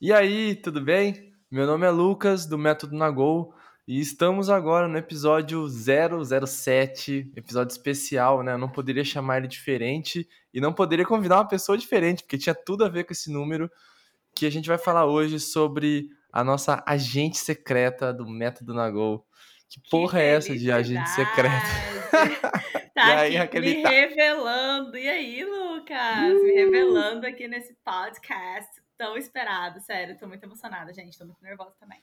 E aí, tudo bem? Meu nome é Lucas, do Método Nagol, e estamos agora no episódio 007, episódio especial, né? Eu não poderia chamar ele diferente e não poderia convidar uma pessoa diferente, porque tinha tudo a ver com esse número que a gente vai falar hoje sobre a nossa agente secreta do Método Nagol. Que porra que é essa de agente secreta? Tá e aí, aqui me revelando. E aí, Lucas? Uh! Me revelando aqui nesse podcast tão esperado. Sério, tô muito emocionada, gente. Tô muito nervosa também.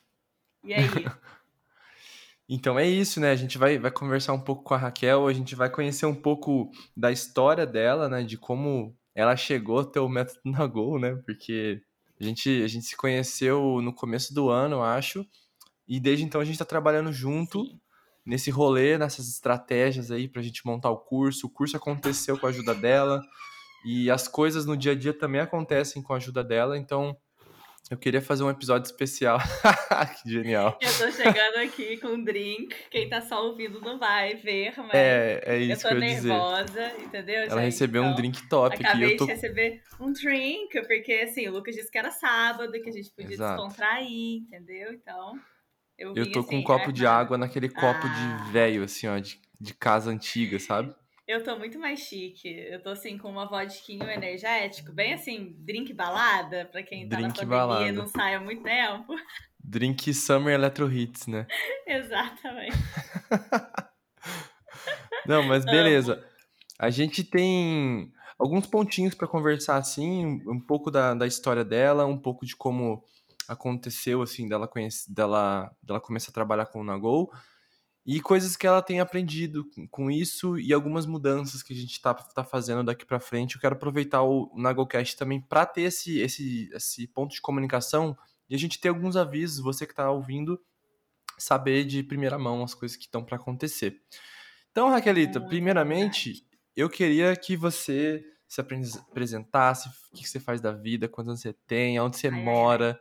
E aí? então é isso, né? A gente vai, vai conversar um pouco com a Raquel, a gente vai conhecer um pouco da história dela, né? De como ela chegou até o método na Gol, né? Porque a gente, a gente se conheceu no começo do ano, eu acho. E desde então a gente tá trabalhando junto. Sim nesse rolê, nessas estratégias aí pra gente montar o curso. O curso aconteceu com a ajuda dela e as coisas no dia a dia também acontecem com a ajuda dela, então eu queria fazer um episódio especial. que genial. Eu tô chegando aqui com um drink. Quem tá só ouvindo não vai ver, mas é, é isso eu tô que eu nervosa, dizer. entendeu? Ela gente? recebeu então, um drink top acabei aqui. Acabei tô... de receber um drink, porque assim, o Lucas disse que era sábado, que a gente podia Exato. descontrair, entendeu? Então. Eu, eu tô assim, com um copo de água naquele copo ah. de velho, assim, ó, de, de casa antiga, sabe? Eu tô muito mais chique. Eu tô assim com uma vodquinho energético, bem assim, drink balada, pra quem tá drink na pandemia balada. e não sai há muito tempo. Drink Summer Electro Hits, né? Exatamente. não, mas beleza. Amo. A gente tem alguns pontinhos para conversar assim, um pouco da, da história dela, um pouco de como aconteceu, assim, dela, conhece, dela, dela começar a trabalhar com o Nagol, e coisas que ela tem aprendido com isso e algumas mudanças que a gente está tá fazendo daqui para frente. Eu quero aproveitar o Nagolcast também para ter esse, esse, esse ponto de comunicação e a gente ter alguns avisos, você que está ouvindo, saber de primeira mão as coisas que estão para acontecer. Então, Raquelita, é primeiramente, eu queria que você se apresentasse, o que você faz da vida, quantos anos você tem, onde você mora,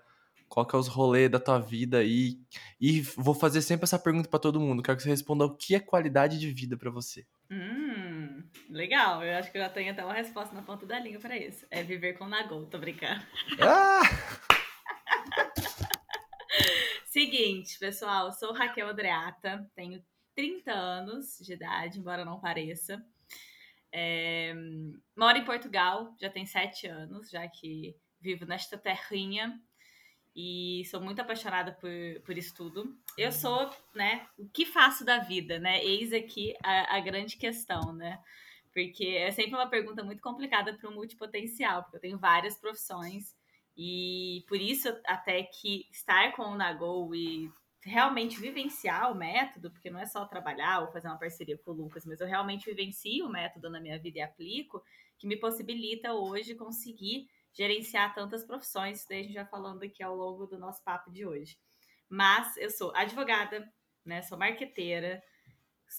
qual que é os rolês da tua vida aí. E vou fazer sempre essa pergunta para todo mundo. Quero que você responda o que é qualidade de vida para você. Hum, legal. Eu acho que eu já tenho até uma resposta na ponta da língua para isso. É viver com Nagol, tô brincando. Ah! Seguinte, pessoal, eu sou Raquel Andreata, tenho 30 anos de idade, embora não pareça. É, moro em Portugal, já tem 7 anos, já que vivo nesta terrinha e sou muito apaixonada por, por isso tudo. Eu sou, né, o que faço da vida, né? Eis aqui a, a grande questão, né? Porque é sempre uma pergunta muito complicada para o multipotencial, porque eu tenho várias profissões e por isso até que estar com o Nagol e realmente vivenciar o método, porque não é só trabalhar ou fazer uma parceria com o Lucas, mas eu realmente vivencio o método na minha vida e aplico, que me possibilita hoje conseguir gerenciar tantas profissões, daí a gente já falando aqui ao longo do nosso papo de hoje. Mas eu sou advogada, né? Sou marqueteira,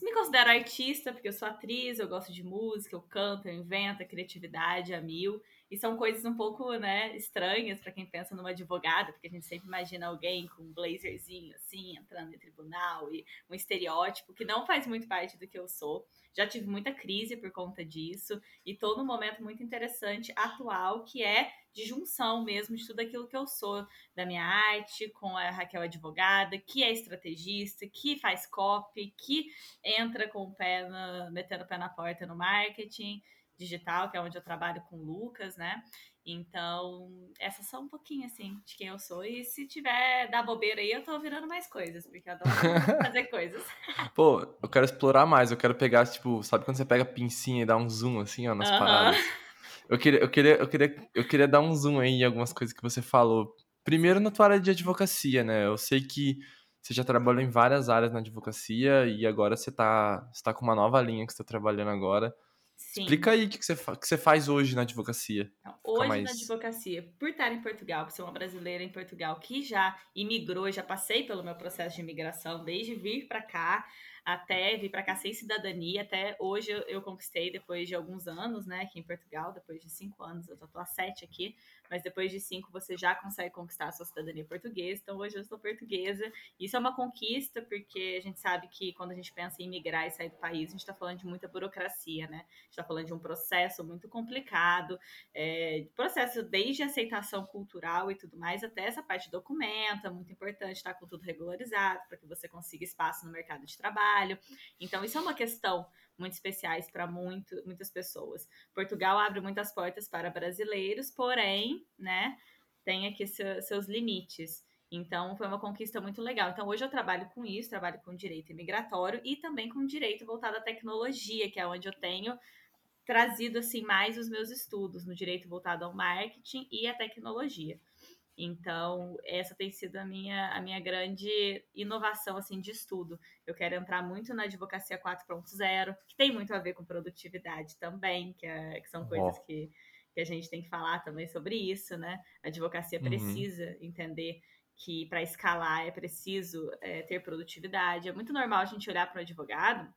me considero artista, porque eu sou atriz, eu gosto de música, eu canto, eu invento, a criatividade a mil. E são coisas um pouco, né, estranhas para quem pensa numa advogada, porque a gente sempre imagina alguém com um blazerzinho assim, entrando em tribunal e um estereótipo que não faz muito parte do que eu sou. Já tive muita crise por conta disso e tô num momento muito interessante atual que é de junção mesmo de tudo aquilo que eu sou, da minha arte, com a Raquel advogada, que é estrategista, que faz copy, que entra com o pé na, metendo o pé na porta no marketing digital, que é onde eu trabalho com o Lucas, né? Então, essas são um pouquinho, assim, de quem eu sou. E se tiver da bobeira aí, eu tô virando mais coisas, porque eu adoro fazer coisas. Pô, eu quero explorar mais. Eu quero pegar, tipo, sabe quando você pega a pincinha e dá um zoom, assim, ó, nas uh -huh. paradas? Eu queria, eu, queria, eu, queria, eu queria dar um zoom aí em algumas coisas que você falou. Primeiro, na tua área de advocacia, né? Eu sei que você já trabalhou em várias áreas na advocacia e agora você tá, você tá com uma nova linha que você tá trabalhando agora. Sim. Explica aí o que, você, que você faz hoje na advocacia. Então, hoje mais... na advocacia, por estar em Portugal, por ser uma brasileira em Portugal que já imigrou, já passei pelo meu processo de imigração, desde vir para cá até vir para cá sem cidadania, até hoje eu, eu, conquistei depois de alguns anos, né, aqui em Portugal, depois de cinco anos, eu já tô há sete aqui, mas depois de cinco você já consegue conquistar a sua cidadania portuguesa. Então hoje eu sou portuguesa. Isso é uma conquista porque a gente sabe que quando a gente pensa em migrar e sair do país, a gente está falando de muita burocracia, né? A gente está falando de um processo muito complicado, é, processo desde aceitação cultural e tudo mais, até essa parte de documento, é muito importante estar com tudo regularizado para que você consiga espaço no mercado de trabalho. Então, isso é uma questão muito especiais para muitas pessoas. Portugal abre muitas portas para brasileiros, porém, né, tem aqui seu, seus limites. Então, foi uma conquista muito legal. Então, hoje eu trabalho com isso, trabalho com direito imigratório e também com direito voltado à tecnologia, que é onde eu tenho trazido assim mais os meus estudos no direito voltado ao marketing e à tecnologia. Então, essa tem sido a minha, a minha grande inovação assim de estudo. Eu quero entrar muito na advocacia 4.0, que tem muito a ver com produtividade também, que, é, que são coisas oh. que, que a gente tem que falar também sobre isso, né? A advocacia uhum. precisa entender que para escalar é preciso é, ter produtividade. É muito normal a gente olhar para o advogado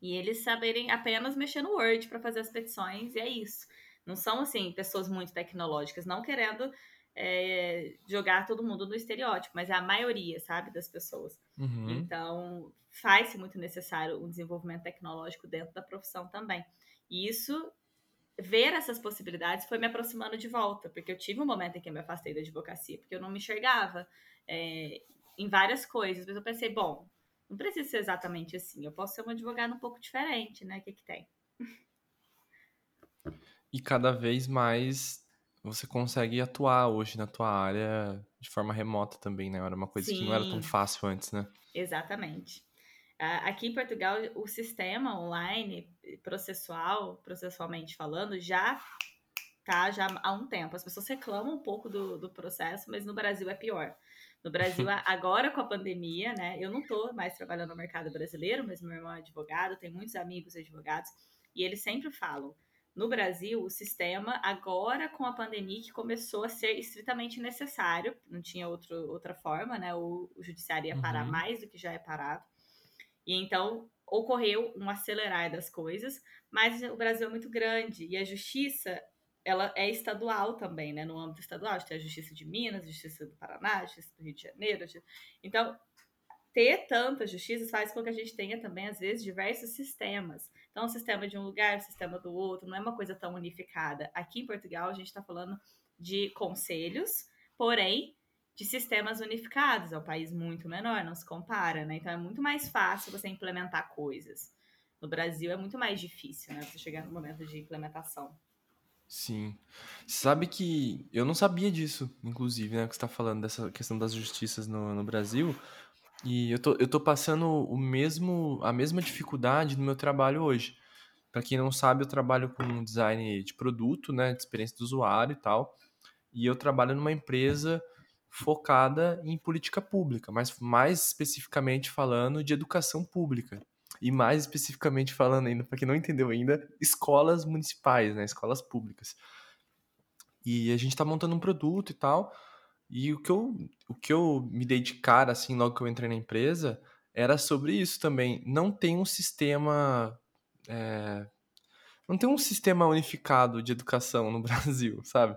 e eles saberem apenas mexer no Word para fazer as petições, e é isso. Não são, assim, pessoas muito tecnológicas, não querendo é, jogar todo mundo no estereótipo, mas é a maioria, sabe, das pessoas. Uhum. Então, faz-se muito necessário o desenvolvimento tecnológico dentro da profissão também. E isso, ver essas possibilidades foi me aproximando de volta, porque eu tive um momento em que eu me afastei da advocacia, porque eu não me enxergava é, em várias coisas, mas eu pensei, bom, não precisa ser exatamente assim, eu posso ser uma advogada um pouco diferente, né? O que, que tem? E cada vez mais você consegue atuar hoje na tua área de forma remota também, né? Era uma coisa Sim. que não era tão fácil antes, né? Exatamente. Aqui em Portugal, o sistema online processual, processualmente falando, já tá já há um tempo. As pessoas reclamam um pouco do, do processo, mas no Brasil é pior. No Brasil, agora com a pandemia, né? Eu não estou mais trabalhando no mercado brasileiro, mas meu irmão é advogado, tem muitos amigos advogados, e eles sempre falam: no Brasil, o sistema, agora com a pandemia, que começou a ser estritamente necessário, não tinha outro, outra forma, né? O, o judiciário ia parar uhum. mais do que já é parado. E então ocorreu um acelerar das coisas, mas o Brasil é muito grande e a justiça ela é estadual também, né? No âmbito estadual, tem a Justiça de Minas, a Justiça do Paraná, a Justiça do Rio de Janeiro. Então, ter tantas justiças faz com que a gente tenha também, às vezes, diversos sistemas. Então, o sistema de um lugar, o sistema do outro, não é uma coisa tão unificada. Aqui em Portugal, a gente está falando de conselhos, porém, de sistemas unificados. É um país muito menor, não se compara, né? Então, é muito mais fácil você implementar coisas. No Brasil, é muito mais difícil, né? Você chegar no momento de implementação. Sim. Sabe que eu não sabia disso, inclusive, né? Que você está falando dessa questão das justiças no, no Brasil. E eu tô, eu tô passando o mesmo, a mesma dificuldade no meu trabalho hoje. Para quem não sabe, eu trabalho com design de produto, né, de experiência do usuário e tal. E eu trabalho numa empresa focada em política pública, mas mais especificamente falando de educação pública. E mais especificamente falando ainda, para quem não entendeu ainda, escolas municipais, né, escolas públicas. E a gente está montando um produto e tal. E o que eu, o que eu me dei de cara, assim, logo que eu entrei na empresa, era sobre isso também. Não tem um sistema. É, não tem um sistema unificado de educação no Brasil, sabe?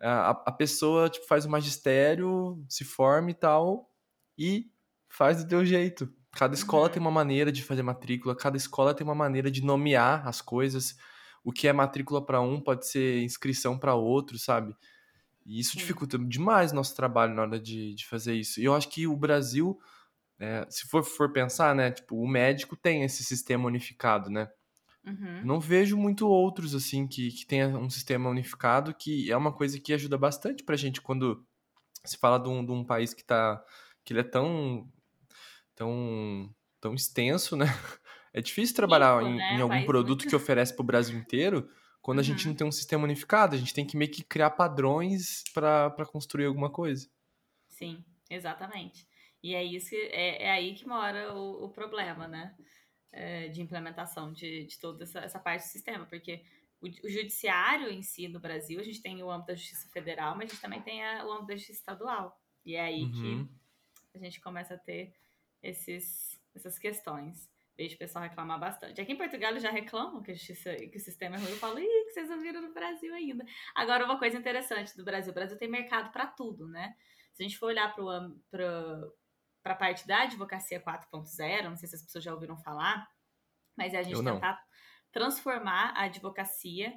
A, a pessoa tipo, faz o magistério, se forma e tal, e faz do teu jeito. Cada escola uhum. tem uma maneira de fazer matrícula, cada escola tem uma maneira de nomear as coisas. O que é matrícula para um pode ser inscrição para outro, sabe? E isso dificulta demais o nosso trabalho na hora de, de fazer isso. E eu acho que o Brasil, é, se for, for pensar, né, tipo, o médico tem esse sistema unificado, né? Uhum. Não vejo muito outros, assim, que, que tenha um sistema unificado, que é uma coisa que ajuda bastante pra gente quando se fala de um, de um país que tá, que ele é tão, tão, tão extenso, né? É difícil trabalhar Isso, em, né? em, algum produto muito... que oferece pro Brasil inteiro, quando a gente não uhum. tem um sistema unificado, a gente tem que meio que criar padrões para construir alguma coisa. Sim, exatamente. E é isso que, é, é aí que mora o, o problema, né? É, de implementação de, de toda essa, essa parte do sistema, porque o, o, judiciário em si no Brasil, a gente tem o âmbito da justiça federal, mas a gente também tem a, o âmbito da justiça estadual. E é aí uhum. que a gente começa a ter esses, essas questões. Vejo o pessoal reclamar bastante. Aqui em Portugal eles já reclamam que, a justiça, que o sistema é ruim. Eu falo, ih, que vocês não viram no Brasil ainda. Agora, uma coisa interessante do Brasil: o Brasil tem mercado para tudo, né? Se a gente for olhar para a parte da advocacia 4.0, não sei se as pessoas já ouviram falar, mas é a gente tentar transformar a advocacia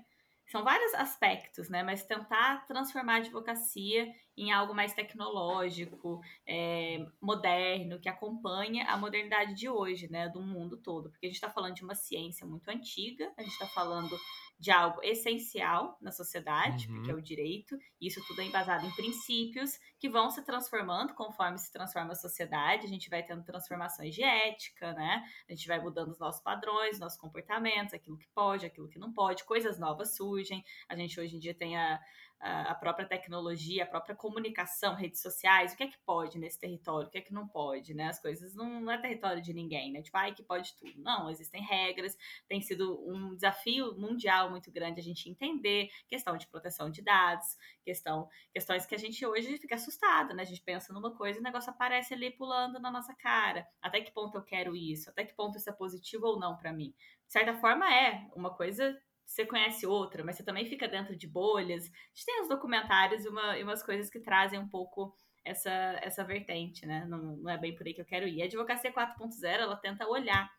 são vários aspectos, né? Mas tentar transformar a advocacia em algo mais tecnológico, é, moderno, que acompanha a modernidade de hoje, né? Do mundo todo. Porque a gente está falando de uma ciência muito antiga, a gente está falando de algo essencial na sociedade, uhum. porque é o direito, e isso tudo é embasado em princípios que vão se transformando conforme se transforma a sociedade, a gente vai tendo transformações de ética, né? A gente vai mudando os nossos padrões, nossos comportamentos, aquilo que pode, aquilo que não pode, coisas novas surgem. A gente hoje em dia tem a, a própria tecnologia, a própria comunicação, redes sociais, o que é que pode nesse território, o que é que não pode, né? As coisas não, não é território de ninguém, né? Tipo, ai, que pode tudo. Não, existem regras, tem sido um desafio mundial muito grande a gente entender questão de proteção de dados, questão, questões que a gente hoje fica assustado, né? A gente pensa numa coisa e o negócio aparece ali pulando na nossa cara. Até que ponto eu quero isso? Até que ponto isso é positivo ou não para mim? De certa forma é, uma coisa você conhece outra, mas você também fica dentro de bolhas. A gente tem uns documentários e, uma, e umas coisas que trazem um pouco essa, essa vertente, né? Não, não é bem por aí que eu quero ir. A Advocacia 4.0, ela tenta olhar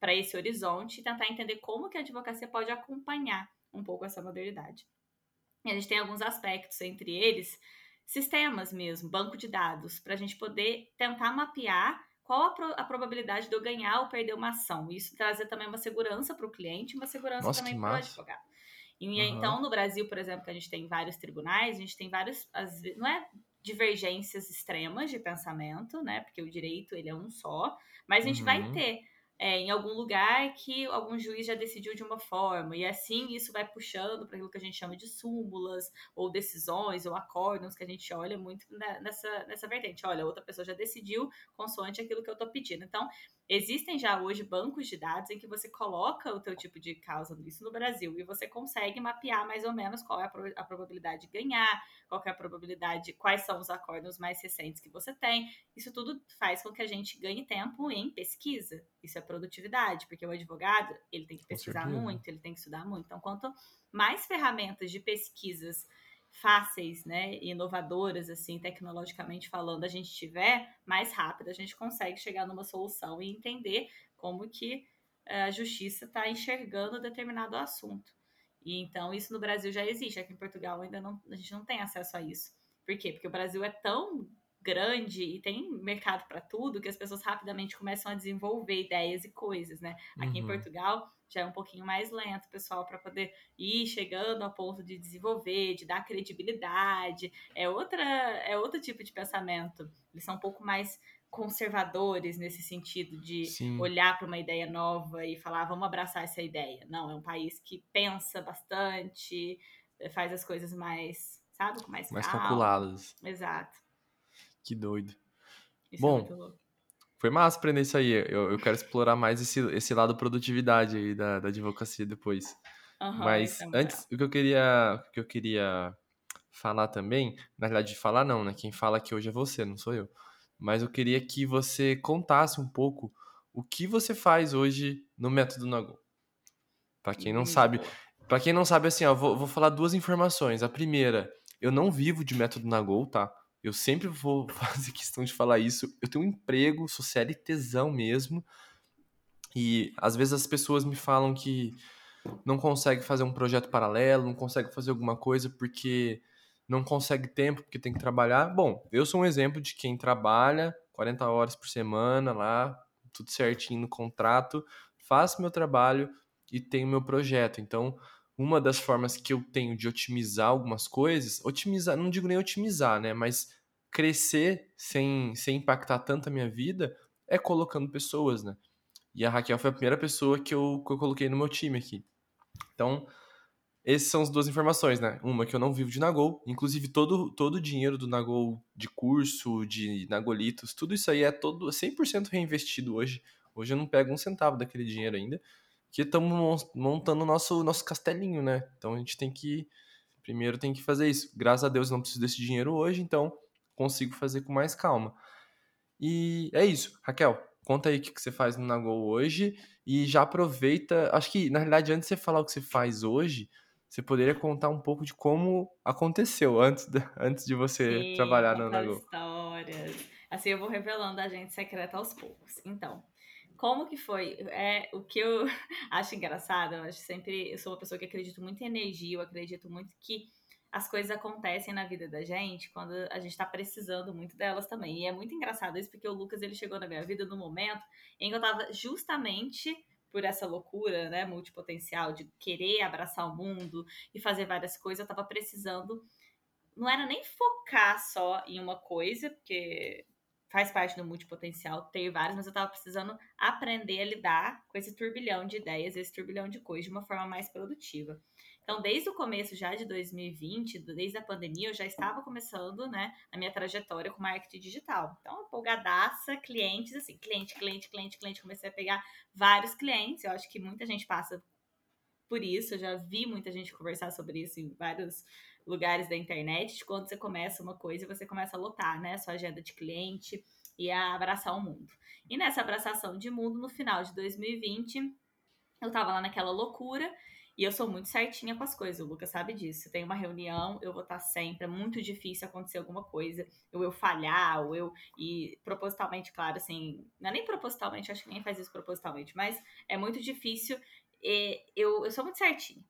para esse horizonte e tentar entender como que a advocacia pode acompanhar um pouco essa modernidade. E a gente tem alguns aspectos, entre eles, sistemas mesmo, banco de dados, para a gente poder tentar mapear qual a, pro, a, probabilidade de eu ganhar ou perder uma ação. Isso trazer também uma segurança para o cliente, uma segurança Nossa, também para o advogado. E uhum. então, no Brasil, por exemplo, que a gente tem vários tribunais, a gente tem vários, as, não é divergências extremas de pensamento, né? Porque o direito ele é um só, mas a gente uhum. vai ter é, em algum lugar que algum juiz já decidiu de uma forma, e assim isso vai puxando para aquilo que a gente chama de súmulas, ou decisões, ou acórdons, que a gente olha muito nessa, nessa vertente. Olha, outra pessoa já decidiu consoante aquilo que eu estou pedindo. Então, Existem já hoje bancos de dados em que você coloca o teu tipo de causa, isso no Brasil, e você consegue mapear mais ou menos qual é a, pro, a probabilidade de ganhar, qual é a probabilidade, quais são os acordos mais recentes que você tem. Isso tudo faz com que a gente ganhe tempo em pesquisa. Isso é produtividade, porque o advogado, ele tem que pesquisar muito, ele tem que estudar muito. Então, quanto mais ferramentas de pesquisas fáceis, né, inovadoras, assim, tecnologicamente falando, a gente tiver, mais rápido a gente consegue chegar numa solução e entender como que eh, a justiça está enxergando determinado assunto. E então isso no Brasil já existe, aqui em Portugal ainda não, a gente não tem acesso a isso. Por quê? Porque o Brasil é tão grande e tem mercado para tudo que as pessoas rapidamente começam a desenvolver ideias e coisas, né? Aqui uhum. em Portugal já é um pouquinho mais lento, pessoal, para poder ir chegando ao ponto de desenvolver, de dar credibilidade. É outra, é outro tipo de pensamento. Eles são um pouco mais conservadores nesse sentido de Sim. olhar para uma ideia nova e falar, vamos abraçar essa ideia. Não, é um país que pensa bastante, faz as coisas mais, sabe, mais, mais calculadas. Exato. Que doido. Isso é Bom, é foi massa aprender isso aí. Eu, eu quero explorar mais esse, esse lado produtividade aí da, da advocacia depois. Uhum, Mas é antes, o que eu queria, o que eu queria falar também, na verdade, falar não, né? Quem fala aqui hoje é você, não sou eu. Mas eu queria que você contasse um pouco o que você faz hoje no método Nagô. Para quem não sabe, para quem não sabe assim, ó, vou, vou falar duas informações. A primeira, eu não vivo de método Nagô, tá? Eu sempre vou fazer questão de falar isso. Eu tenho um emprego, sou CLTzão mesmo. E às vezes as pessoas me falam que não consegue fazer um projeto paralelo, não consegue fazer alguma coisa porque não consegue tempo, porque tem que trabalhar. Bom, eu sou um exemplo de quem trabalha 40 horas por semana lá, tudo certinho no contrato, faço meu trabalho e tenho meu projeto. Então, uma das formas que eu tenho de otimizar algumas coisas, otimizar, não digo nem otimizar, né, mas crescer sem, sem impactar tanto a minha vida é colocando pessoas, né? E a Raquel foi a primeira pessoa que eu, que eu coloquei no meu time aqui. Então, essas são as duas informações, né? Uma que eu não vivo de Nagol, inclusive todo, todo o dinheiro do Nagol de curso, de Nagolitos, tudo isso aí é todo 100% reinvestido hoje. Hoje eu não pego um centavo daquele dinheiro ainda que estamos montando o nosso, nosso castelinho, né? Então a gente tem que. Primeiro tem que fazer isso. Graças a Deus não preciso desse dinheiro hoje, então consigo fazer com mais calma. E é isso. Raquel, conta aí o que você faz no Nagol hoje e já aproveita. Acho que, na realidade, antes de você falar o que você faz hoje, você poderia contar um pouco de como aconteceu antes de, antes de você Sim, trabalhar no Nago? histórias. Assim, eu vou revelando a gente secreta aos poucos. Então, como que foi? É, o que eu acho engraçado, eu acho sempre, eu sou uma pessoa que acredito muito em energia, eu acredito muito que as coisas acontecem na vida da gente quando a gente tá precisando muito delas também. E é muito engraçado isso, porque o Lucas, ele chegou na minha vida no momento em que eu tava justamente por essa loucura, né, multipotencial de querer abraçar o mundo e fazer várias coisas, eu tava precisando não era nem focar só em uma coisa, porque faz parte do multipotencial ter vários, mas eu tava precisando aprender a lidar com esse turbilhão de ideias, esse turbilhão de coisas de uma forma mais produtiva. Então, desde o começo já de 2020, desde a pandemia, eu já estava começando, né, a minha trajetória com marketing digital. Então, empolgadaça, clientes, assim, cliente, cliente, cliente, cliente, comecei a pegar vários clientes. Eu acho que muita gente passa por isso, eu já vi muita gente conversar sobre isso em vários lugares da internet, de quando você começa uma coisa e você começa a lotar, né, sua agenda de cliente e a abraçar o mundo. E nessa abraçação de mundo, no final de 2020, eu tava lá naquela loucura e eu sou muito certinha com as coisas, o Lucas sabe disso. Tem uma reunião, eu vou estar sempre. É muito difícil acontecer alguma coisa, ou eu falhar, ou eu. E propositalmente, claro, assim. Não é nem propositalmente, acho que ninguém faz isso propositalmente, mas é muito difícil. eu, eu sou muito certinha.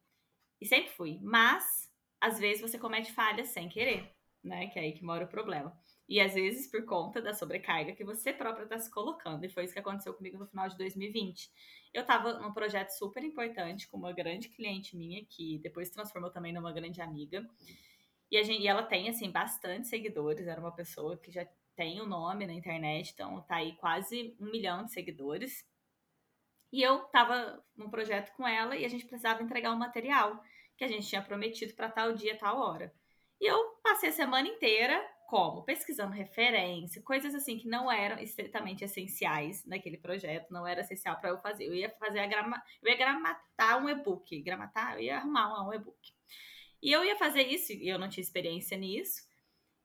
E sempre fui. Mas, às vezes, você comete falhas sem querer, né? Que é aí que mora o problema. E às vezes por conta da sobrecarga que você própria está se colocando. E foi isso que aconteceu comigo no final de 2020. Eu estava num projeto super importante com uma grande cliente minha, que depois se transformou também numa grande amiga. E, gente, e ela tem, assim, bastante seguidores. Era uma pessoa que já tem o um nome na internet, então tá aí quase um milhão de seguidores. E eu tava num projeto com ela e a gente precisava entregar um material que a gente tinha prometido para tal dia, tal hora. E eu passei a semana inteira como? Pesquisando referência, coisas assim que não eram estritamente essenciais naquele projeto, não era essencial para eu fazer. Eu ia fazer a grama, eu ia gramatar um e-book, gramatar, eu ia arrumar um e-book. E eu ia fazer isso, e eu não tinha experiência nisso.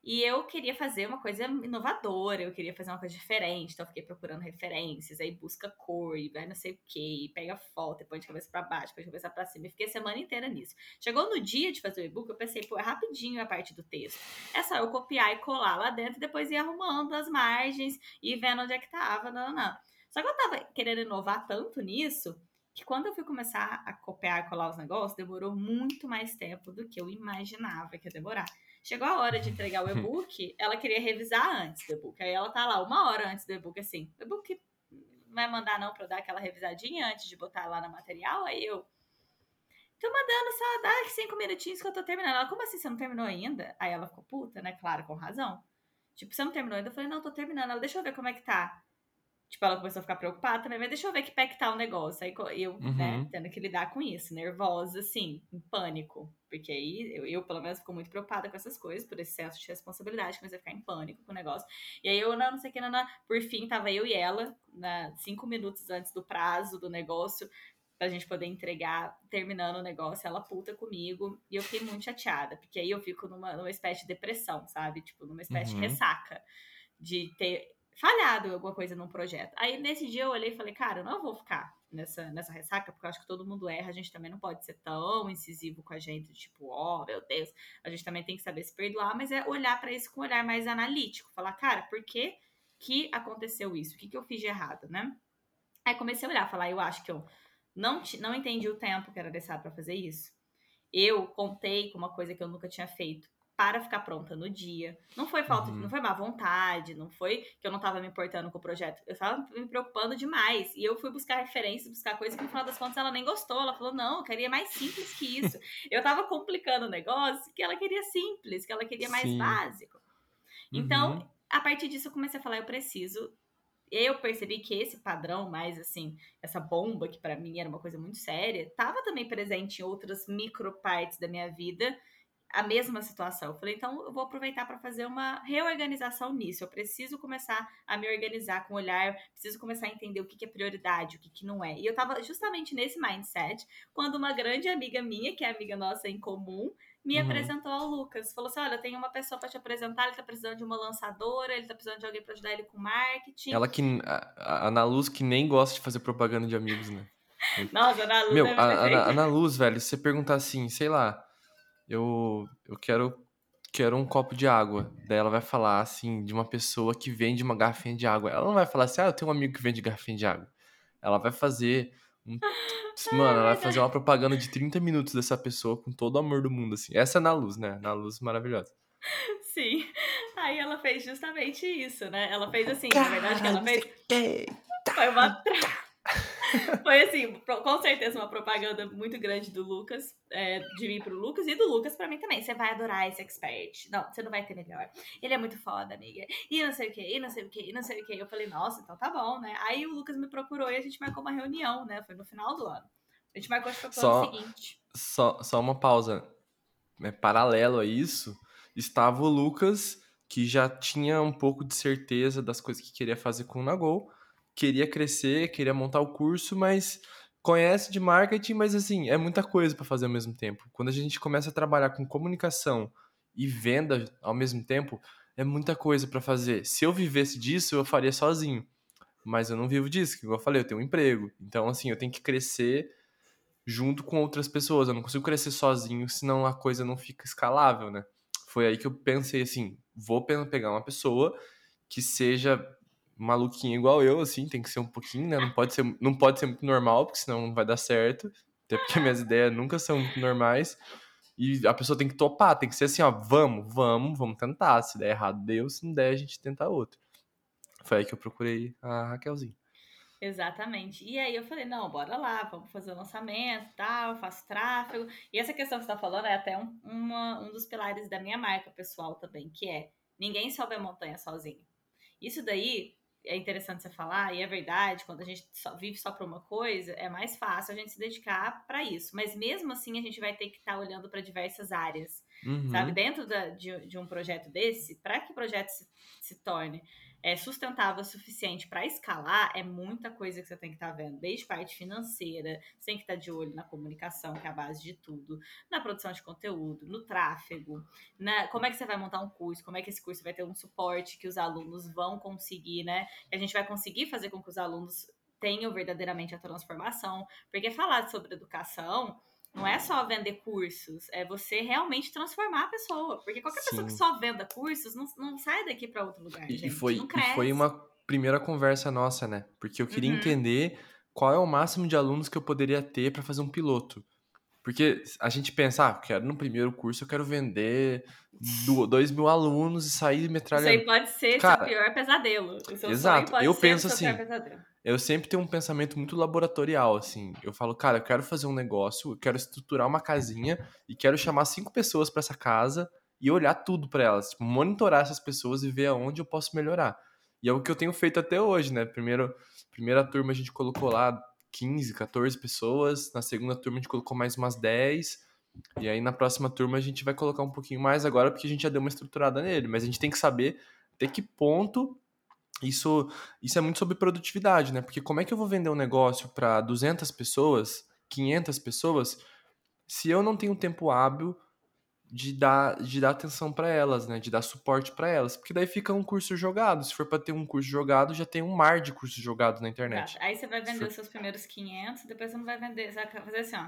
E eu queria fazer uma coisa inovadora, eu queria fazer uma coisa diferente, então fiquei procurando referências, aí busca cor, e vai não sei o que, pega foto, põe de cabeça para baixo, põe de cabeça para cima, e fiquei a semana inteira nisso. Chegou no dia de fazer o e-book, eu pensei, pô, é rapidinho a parte do texto. É só eu copiar e colar lá dentro, depois ir arrumando as margens e vendo onde é que tava, não, não, não. Só que eu tava querendo inovar tanto nisso, que quando eu fui começar a copiar e colar os negócios, demorou muito mais tempo do que eu imaginava que ia demorar. Chegou a hora de entregar o e-book, ela queria revisar antes do e-book. Aí ela tá lá uma hora antes do e-book, assim, o e-book vai mandar não pra eu dar aquela revisadinha antes de botar lá no material? Aí eu, tô mandando só dar cinco minutinhos que eu tô terminando. Ela, como assim, você não terminou ainda? Aí ela ficou puta, né? Claro, com razão. Tipo, você não terminou ainda? Eu falei, não, tô terminando. Ela, deixa eu ver como é que tá. Tipo, ela começou a ficar preocupada também, mas deixa eu ver que pé que tá o negócio. Aí eu, né, uhum. né, tendo que lidar com isso, nervosa, assim, em pânico. Porque aí eu, eu, pelo menos, fico muito preocupada com essas coisas, por esse excesso de responsabilidade, comecei a ficar em pânico com o negócio. E aí eu, não, não sei o que, não. por fim, tava eu e ela, na, cinco minutos antes do prazo do negócio, pra gente poder entregar, terminando o negócio, ela puta comigo. E eu fiquei muito chateada, porque aí eu fico numa, numa espécie de depressão, sabe? Tipo, numa espécie uhum. de ressaca. De ter falhado alguma coisa num projeto. Aí nesse dia eu olhei e falei, cara, eu não vou ficar nessa, nessa ressaca, porque eu acho que todo mundo erra, a gente também não pode ser tão incisivo com a gente, tipo, ó, oh, meu Deus, a gente também tem que saber se perdoar, mas é olhar para isso com um olhar mais analítico, falar, cara, por que que aconteceu isso? O que que eu fiz de errado, né? Aí comecei a olhar, falar, eu acho que eu não, não entendi o tempo que era necessário para fazer isso. Eu contei com uma coisa que eu nunca tinha feito para ficar pronta no dia. Não foi falta, uhum. não foi má vontade, não foi que eu não estava me importando com o projeto. Eu estava me preocupando demais. E eu fui buscar referências, buscar coisas que no final das contas ela nem gostou. Ela falou: "Não, eu queria mais simples que isso". eu estava complicando o negócio que ela queria simples, que ela queria mais Sim. básico. Então, uhum. a partir disso eu comecei a falar: eu preciso eu percebi que esse padrão, mais assim, essa bomba que para mim era uma coisa muito séria, estava também presente em outras micro partes da minha vida a mesma situação. Eu falei, então eu vou aproveitar para fazer uma reorganização nisso. Eu preciso começar a me organizar com o olhar, preciso começar a entender o que, que é prioridade, o que, que não é. E eu estava justamente nesse mindset quando uma grande amiga minha, que é amiga nossa em comum, me uhum. apresentou ao Lucas. Falou assim: olha, tem uma pessoa para te apresentar, ele tá precisando de uma lançadora, ele tá precisando de alguém para ajudar ele com marketing. Ela que. A Ana Luz que nem gosta de fazer propaganda de amigos, né? Nossa, Ana Luz Meu, é a, a, a Ana Luz, velho, se você perguntar assim, sei lá, eu, eu quero, quero um copo de água. Daí ela vai falar assim, de uma pessoa que vende uma garrafinha de água. Ela não vai falar assim, ah, eu tenho um amigo que vende garrafinha de água. Ela vai fazer um. Mano, ela vai fazer uma propaganda de 30 minutos dessa pessoa com todo o amor do mundo, assim. Essa é na luz, né? Na luz maravilhosa. Sim. Aí ela fez justamente isso, né? Ela fez assim, na verdade, que ela fez. Foi uma. tra- Foi assim, com certeza uma propaganda muito grande do Lucas, é, de mim pro Lucas e do Lucas pra mim também. Você vai adorar esse expert. Não, você não vai ter melhor. Ele é muito foda, amiga. E não sei o que, e não sei o que, e não sei o que. Eu falei, nossa, então tá bom, né? Aí o Lucas me procurou e a gente marcou uma reunião, né? Foi no final do ano. A gente marcou acho que foi pro Só- seguinte. Só, só uma pausa. É, paralelo a isso, estava o Lucas, que já tinha um pouco de certeza das coisas que queria fazer com o Nagol. Queria crescer, queria montar o curso, mas conhece de marketing, mas assim, é muita coisa para fazer ao mesmo tempo. Quando a gente começa a trabalhar com comunicação e venda ao mesmo tempo, é muita coisa para fazer. Se eu vivesse disso, eu faria sozinho. Mas eu não vivo disso, que eu falei, eu tenho um emprego. Então, assim, eu tenho que crescer junto com outras pessoas. Eu não consigo crescer sozinho, senão a coisa não fica escalável, né? Foi aí que eu pensei assim, vou pe- pegar uma pessoa que seja maluquinha igual eu, assim, tem que ser um pouquinho, né? Não pode ser, não pode ser muito normal, porque senão não vai dar certo. Até porque minhas ideias nunca são muito normais. E a pessoa tem que topar, tem que ser assim, ó, vamos, vamos, vamos tentar. Se der errado, deu, se não der, a gente tenta outro. Foi aí que eu procurei a Raquelzinha. Exatamente. E aí eu falei, não, bora lá, vamos fazer o lançamento e tal, faço tráfego. E essa questão que você tá falando é até um, uma- um dos pilares da minha marca pessoal também, que é ninguém sobe a montanha sozinho. Isso daí é interessante você falar, e é verdade, quando a gente só- vive só para uma coisa, é mais fácil a gente se dedicar para isso. Mas mesmo assim, a gente vai ter que estar olhando para diversas áreas Uhum. sabe? Dentro da- de, de um projeto desse, para que o projeto se, se torne é, sustentável o suficiente para escalar, é muita coisa que você tem que estar vendo. Desde parte financeira, você tem que estar de olho na comunicação, que é a base de tudo, na produção de conteúdo, no tráfego, na, como é que você vai montar um curso, como é que esse curso vai ter um suporte que os alunos vão conseguir, né? Que a gente vai conseguir fazer com que os alunos tenham verdadeiramente a transformação. Porque falar sobre educação não é só vender cursos, é você realmente transformar a pessoa. Porque qualquer pessoa que Sim. só venda cursos não, não sai daqui para outro lugar, E, gente. foi, e foi uma primeira conversa nossa, né? Porque eu queria Uhum. entender qual é o máximo de alunos que eu poderia ter para fazer um piloto. Porque a gente pensa, ah, quero no primeiro curso, eu quero vender do- dois mil alunos e sair Isso metralhando. aí pode ser Cara, seu pior pesadelo. O seu exato, eu penso assim, pesadelo. Eu sempre tenho um pensamento muito laboratorial, assim. Eu falo, cara, eu quero fazer um negócio, eu quero estruturar uma casinha e quero chamar cinco pessoas para essa casa e olhar tudo para elas, tipo, monitorar essas pessoas e ver aonde eu posso melhorar. E é o que eu tenho feito até hoje, né? Primeiro, primeira turma a gente colocou lá 15, 14 pessoas, na segunda turma a gente colocou mais umas 10, e aí na próxima turma a gente vai colocar um pouquinho mais agora porque a gente já deu uma estruturada nele, mas a gente tem que saber até que ponto isso, isso é muito sobre produtividade, né? Porque como é que eu vou vender um negócio para 200 pessoas, 500 pessoas, se eu não tenho tempo hábil de dar, de dar atenção para elas, né? De dar suporte para elas. Porque daí fica um curso jogado. Se for para ter um curso jogado, já tem um mar de cursos jogados na internet. Exato. Aí você vai vender for- os seus primeiros 500, depois você não vai vender. Você vai fazer assim, ó.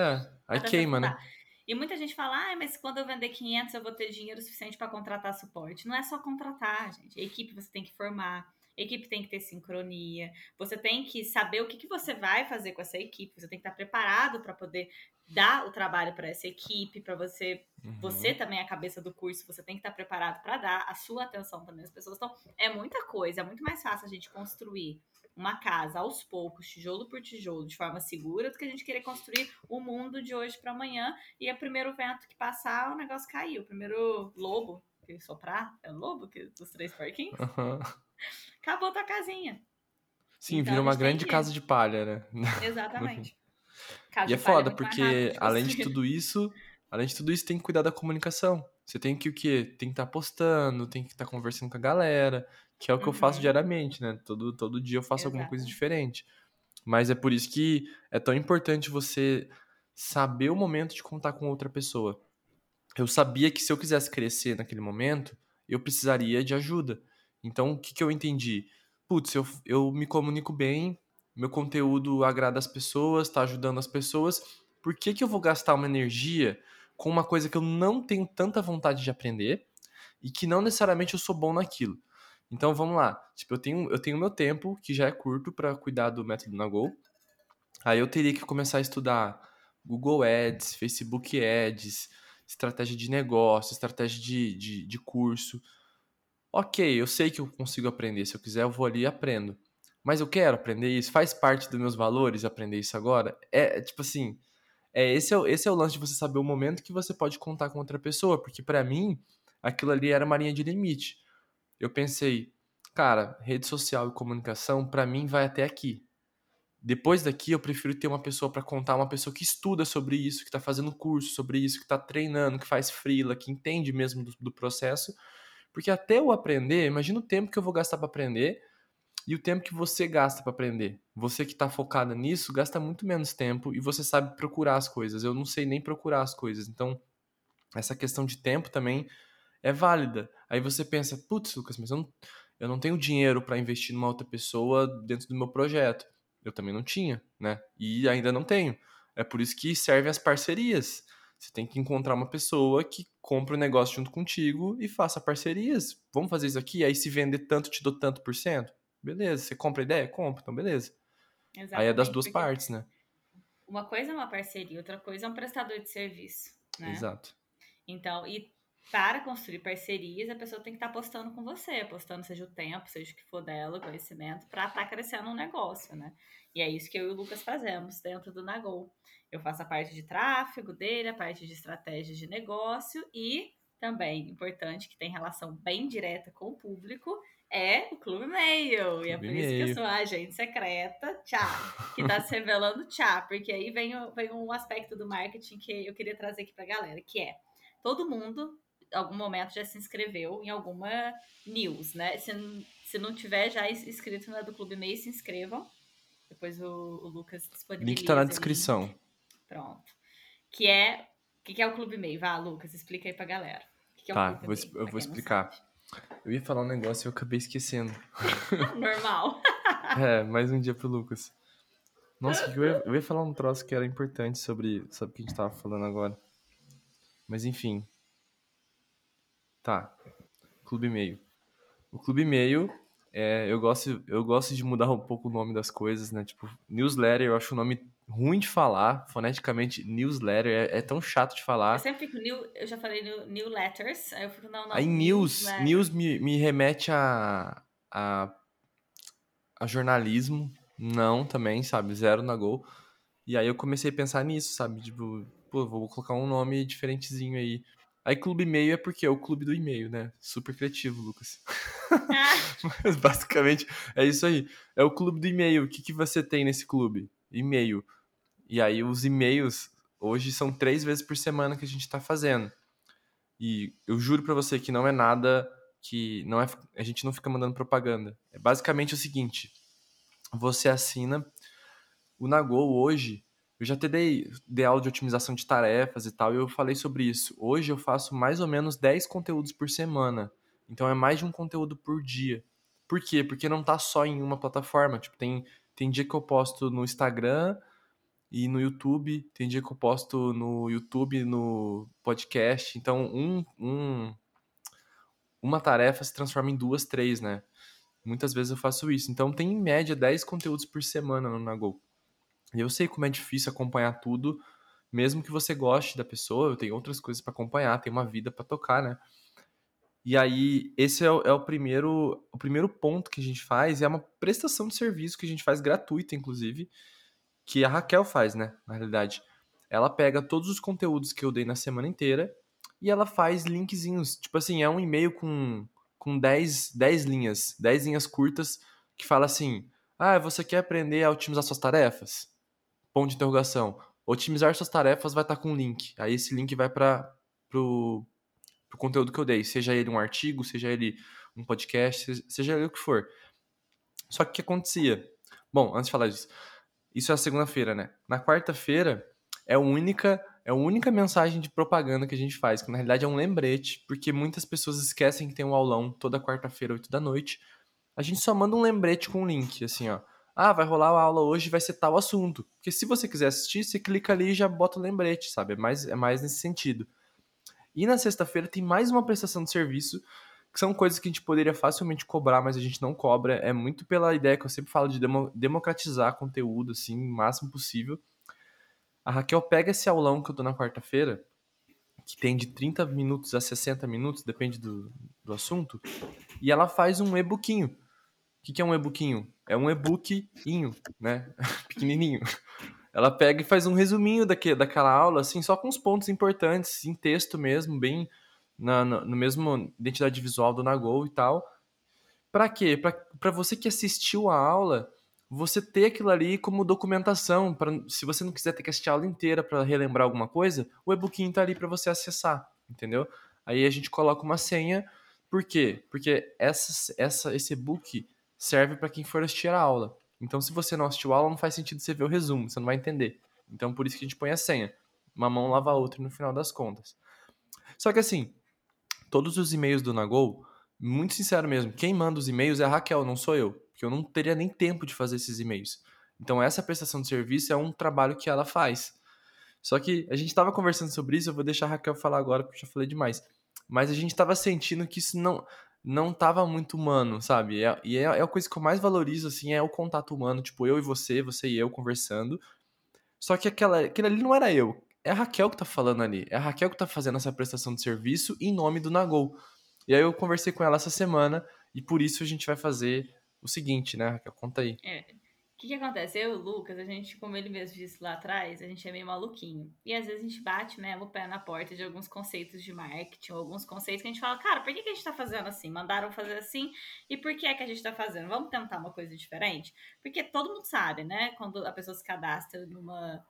É, aí até queima, né? afundar. E muita gente fala, ah, mas quando eu vender 500 eu vou ter dinheiro suficiente para contratar suporte. Não é só contratar, gente. A equipe você tem que formar, a equipe tem que ter sincronia, você tem que saber o que, que você vai fazer com essa equipe, você tem que estar preparado para poder dar o trabalho para essa equipe, para você Uhum. você também é a cabeça do curso, você tem que estar preparado para dar a sua atenção também às pessoas. Então, é muita coisa, é muito mais fácil a gente construir uma casa aos poucos, tijolo por tijolo, de forma segura, do que a gente querer construir o mundo de hoje para amanhã e é o primeiro vento que passar, o negócio caiu. O primeiro lobo que soprar, é o lobo que, dos três porquinhos, Aham. acabou tua casinha. Sim, Então, vira uma grande casa de palha, né? Exatamente. Casa E é de foda, porque de além de construir. tudo isso, além de tudo isso, tem que cuidar da comunicação. Você tem que o quê? Tem que estar postando, tem que estar conversando com a galera, que é o que eu faço Uhum. diariamente, né? Todo, todo dia eu faço alguma coisa Exato. diferente. Mas é por isso que é tão importante você saber o momento de contar com outra pessoa. Eu sabia que se eu quisesse crescer naquele momento, eu precisaria de ajuda. Então, o que, que eu entendi? Putz, eu, eu me comunico bem, meu conteúdo agrada as pessoas, está ajudando as pessoas, por que, que eu vou gastar uma energia com uma coisa que eu não tenho tanta vontade de aprender e que não necessariamente eu sou bom naquilo? Então vamos lá. Tipo, eu tenho eu tenho meu tempo, que já é curto, para cuidar do método Nagol. Aí eu teria que começar a estudar Google Ads, Facebook Ads, estratégia de negócio, estratégia de, de, de curso. Ok, eu sei que eu consigo aprender. Se eu quiser, eu vou ali e aprendo. Mas eu quero aprender isso. Faz parte dos meus valores aprender isso agora. É tipo assim. É, esse, é, esse é o lance de você saber o momento que você pode contar com outra pessoa. Porque para mim, aquilo ali era uma linha de limite. Eu pensei, cara, rede social e comunicação, para mim, vai até aqui. Depois daqui, eu prefiro ter uma pessoa para contar, uma pessoa que estuda sobre isso, que está fazendo curso sobre isso, que está treinando, que faz freela, que entende mesmo do, do processo. Porque até eu aprender, imagina o tempo que eu vou gastar para aprender e o tempo que você gasta para aprender. Você que está focada nisso gasta muito menos tempo e você sabe procurar as coisas. Eu não sei nem procurar as coisas. Então, essa questão de tempo também é válida. Aí você pensa, putz, Lucas, mas eu não, eu não tenho dinheiro para investir numa outra pessoa dentro do meu projeto. Eu também não tinha, né? E ainda não tenho. É por isso que servem as parcerias. Você tem que encontrar uma pessoa que compre o um negócio junto contigo e faça parcerias. Vamos fazer isso aqui, aí se vender tanto, te dou tanto por cento. Beleza. Você compra a ideia? Compra, então beleza. Exatamente, aí é das duas partes, né? Uma coisa é uma parceria, outra coisa é um prestador de serviço. Né? Exato. Então, e para construir parcerias, a pessoa tem que estar tá apostando com você, apostando seja o tempo, seja o que for dela, o conhecimento, para estar tá crescendo um negócio, né? E é isso que eu e o Lucas fazemos dentro do Nagol. Eu faço a parte de tráfego dele, a parte de estratégia de negócio e também, importante, que tem relação bem direta com o público, é o Clube Mail. E é por isso que eu sou a agente secreta, tchá, que está se revelando tchá, porque aí vem, vem um aspecto do marketing que eu queria trazer aqui para a galera, que é todo mundo algum momento já se inscreveu em alguma news, né? Se, se não tiver já inscrito na do Clube Meio, se inscrevam. Depois o, o Lucas disponibiliza. Link tá na descrição. Pronto. Que é. O que, que é o Clube Meio? Vá, Lucas, explica aí pra galera. O que, que é tá, vou, eu vou explicar. Eu ia falar um negócio e eu acabei esquecendo. Normal. é, mais um dia pro Lucas. Nossa, eu ia, eu ia falar um troço que era importante sobre, sobre o que a gente tava falando agora. Mas enfim, Tá. Clube Meio. O Clube Meio, é, eu, gosto, eu gosto de mudar um pouco o nome das coisas, né? Tipo, newsletter, eu acho o nome ruim de falar, foneticamente, newsletter, é, é tão chato de falar. Eu sempre fico, new, eu já falei new, new letters, aí eu fico, não, não. Aí news, news me, me remete a, a, a jornalismo, não também, sabe? Zero na Gol. E aí eu comecei a pensar nisso, sabe? Tipo, pô, vou colocar um nome diferentezinho aí. Aí clube e-mail é porque é o clube do e-mail, né? Super criativo, Lucas. Mas basicamente é isso aí. É o clube do e-mail. O que, que você tem nesse clube? E-mail. E aí os e-mails hoje são três vezes por semana que a gente está fazendo. E eu juro para você que não é nada que não é a gente não fica mandando propaganda. É basicamente o seguinte: você assina o Nagol hoje eu já te dei, dei aula de otimização de tarefas e tal, e eu falei sobre isso. Hoje eu faço mais ou menos 10 conteúdos por semana. Então é mais de um conteúdo por dia. Por quê? Porque não tá só em uma plataforma. Tipo, tem, tem dia que eu posto no Instagram e no YouTube, tem dia que eu posto no YouTube, no podcast. Então, um, um, uma tarefa se transforma em duas, três, né? Muitas vezes eu faço isso. Então, tem em média 10 conteúdos por semana no Nagol. E eu sei como é difícil acompanhar tudo, mesmo que você goste da pessoa, eu tenho outras coisas para acompanhar, tem uma vida para tocar, né? E aí, esse é o, é o, primeiro o primeiro ponto que a gente faz, é uma prestação de serviço que a gente faz gratuita, inclusive, que a Raquel faz, né? Na realidade. Ela pega todos os conteúdos que eu dei na semana inteira e ela faz linkzinhos. Tipo assim, é um e-mail com, com 10, 10 linhas, 10 linhas curtas, que fala assim: Ah, você quer aprender a otimizar suas tarefas? ponto de interrogação. Otimizar suas tarefas vai estar com um link. Aí esse link vai para pro, pro conteúdo que eu dei, seja ele um artigo, seja ele um podcast, seja ele o que for. Só que o que acontecia? Bom, antes de falar disso, isso é a segunda-feira, né? Na quarta-feira é a única é a única mensagem de propaganda que a gente faz, que na realidade é um lembrete, porque muitas pessoas esquecem que tem um aulão toda quarta-feira, 8 da noite. A gente só manda um lembrete com um link, assim, ó. ah, vai rolar a aula hoje, vai ser tal assunto. Porque se você quiser assistir, você clica ali e já bota o lembrete, sabe? É mais, é mais nesse sentido. E na sexta-feira tem mais uma prestação de serviço, que são coisas que a gente poderia facilmente cobrar, mas a gente não cobra. É muito pela ideia que eu sempre falo de demo, democratizar conteúdo, assim, o máximo possível. A Raquel pega esse aulão que eu dou na quarta-feira, que tem de 30 minutos a 60 minutos, depende do, do assunto, e ela faz um e-bookinho. O que, que é um e-bookinho? É um e-bookinho, né? Pequenininho. Ela pega e faz um resuminho daque, daquela aula, assim, só com os pontos importantes, em texto mesmo, bem na, na, no mesmo identidade visual do Nagol e tal. Para quê? Para você que assistiu a aula, você ter aquilo ali como documentação, para se você não quiser ter que assistir a aula inteira para relembrar alguma coisa, o e-bookinho tá ali para você acessar, entendeu? Aí a gente coloca uma senha, por quê? Porque essa, essa, esse e-book serve para quem for assistir a aula. Então, se você não assistiu a aula, não faz sentido você ver o resumo, você não vai entender. Então, por isso que a gente põe a senha. Uma mão lava a outra no final das contas. Só que assim, todos os e-mails do Nagol, muito sincero mesmo, quem manda os e-mails é a Raquel, não sou eu. Porque eu não teria nem tempo de fazer esses e-mails. Então, essa prestação de serviço é um trabalho que ela faz. Só que a gente estava conversando sobre isso, eu vou deixar a Raquel falar agora, porque eu já falei demais. Mas a gente estava sentindo que isso não não tava muito humano, sabe? É, e é, é a coisa que eu mais valorizo, assim, é o contato humano, tipo, eu e você, você e eu conversando. Só que aquela, aquele ali não era eu. É a Raquel que tá falando ali. É a Raquel que tá fazendo essa prestação de serviço em nome do Nagol. E aí eu conversei com ela essa semana e por isso a gente vai fazer o seguinte, né, Raquel? Conta aí. É. O que, que acontece? Eu e o Lucas, a gente, como ele mesmo disse lá atrás, a gente é meio maluquinho. E às vezes a gente bate mesmo o pé na porta de alguns conceitos de marketing, alguns conceitos que a gente fala, cara, por que, que a gente tá fazendo assim? Mandaram fazer assim, e por que é que a gente tá fazendo? Vamos tentar uma coisa diferente? Porque todo mundo sabe, né? Quando a pessoa se cadastra numa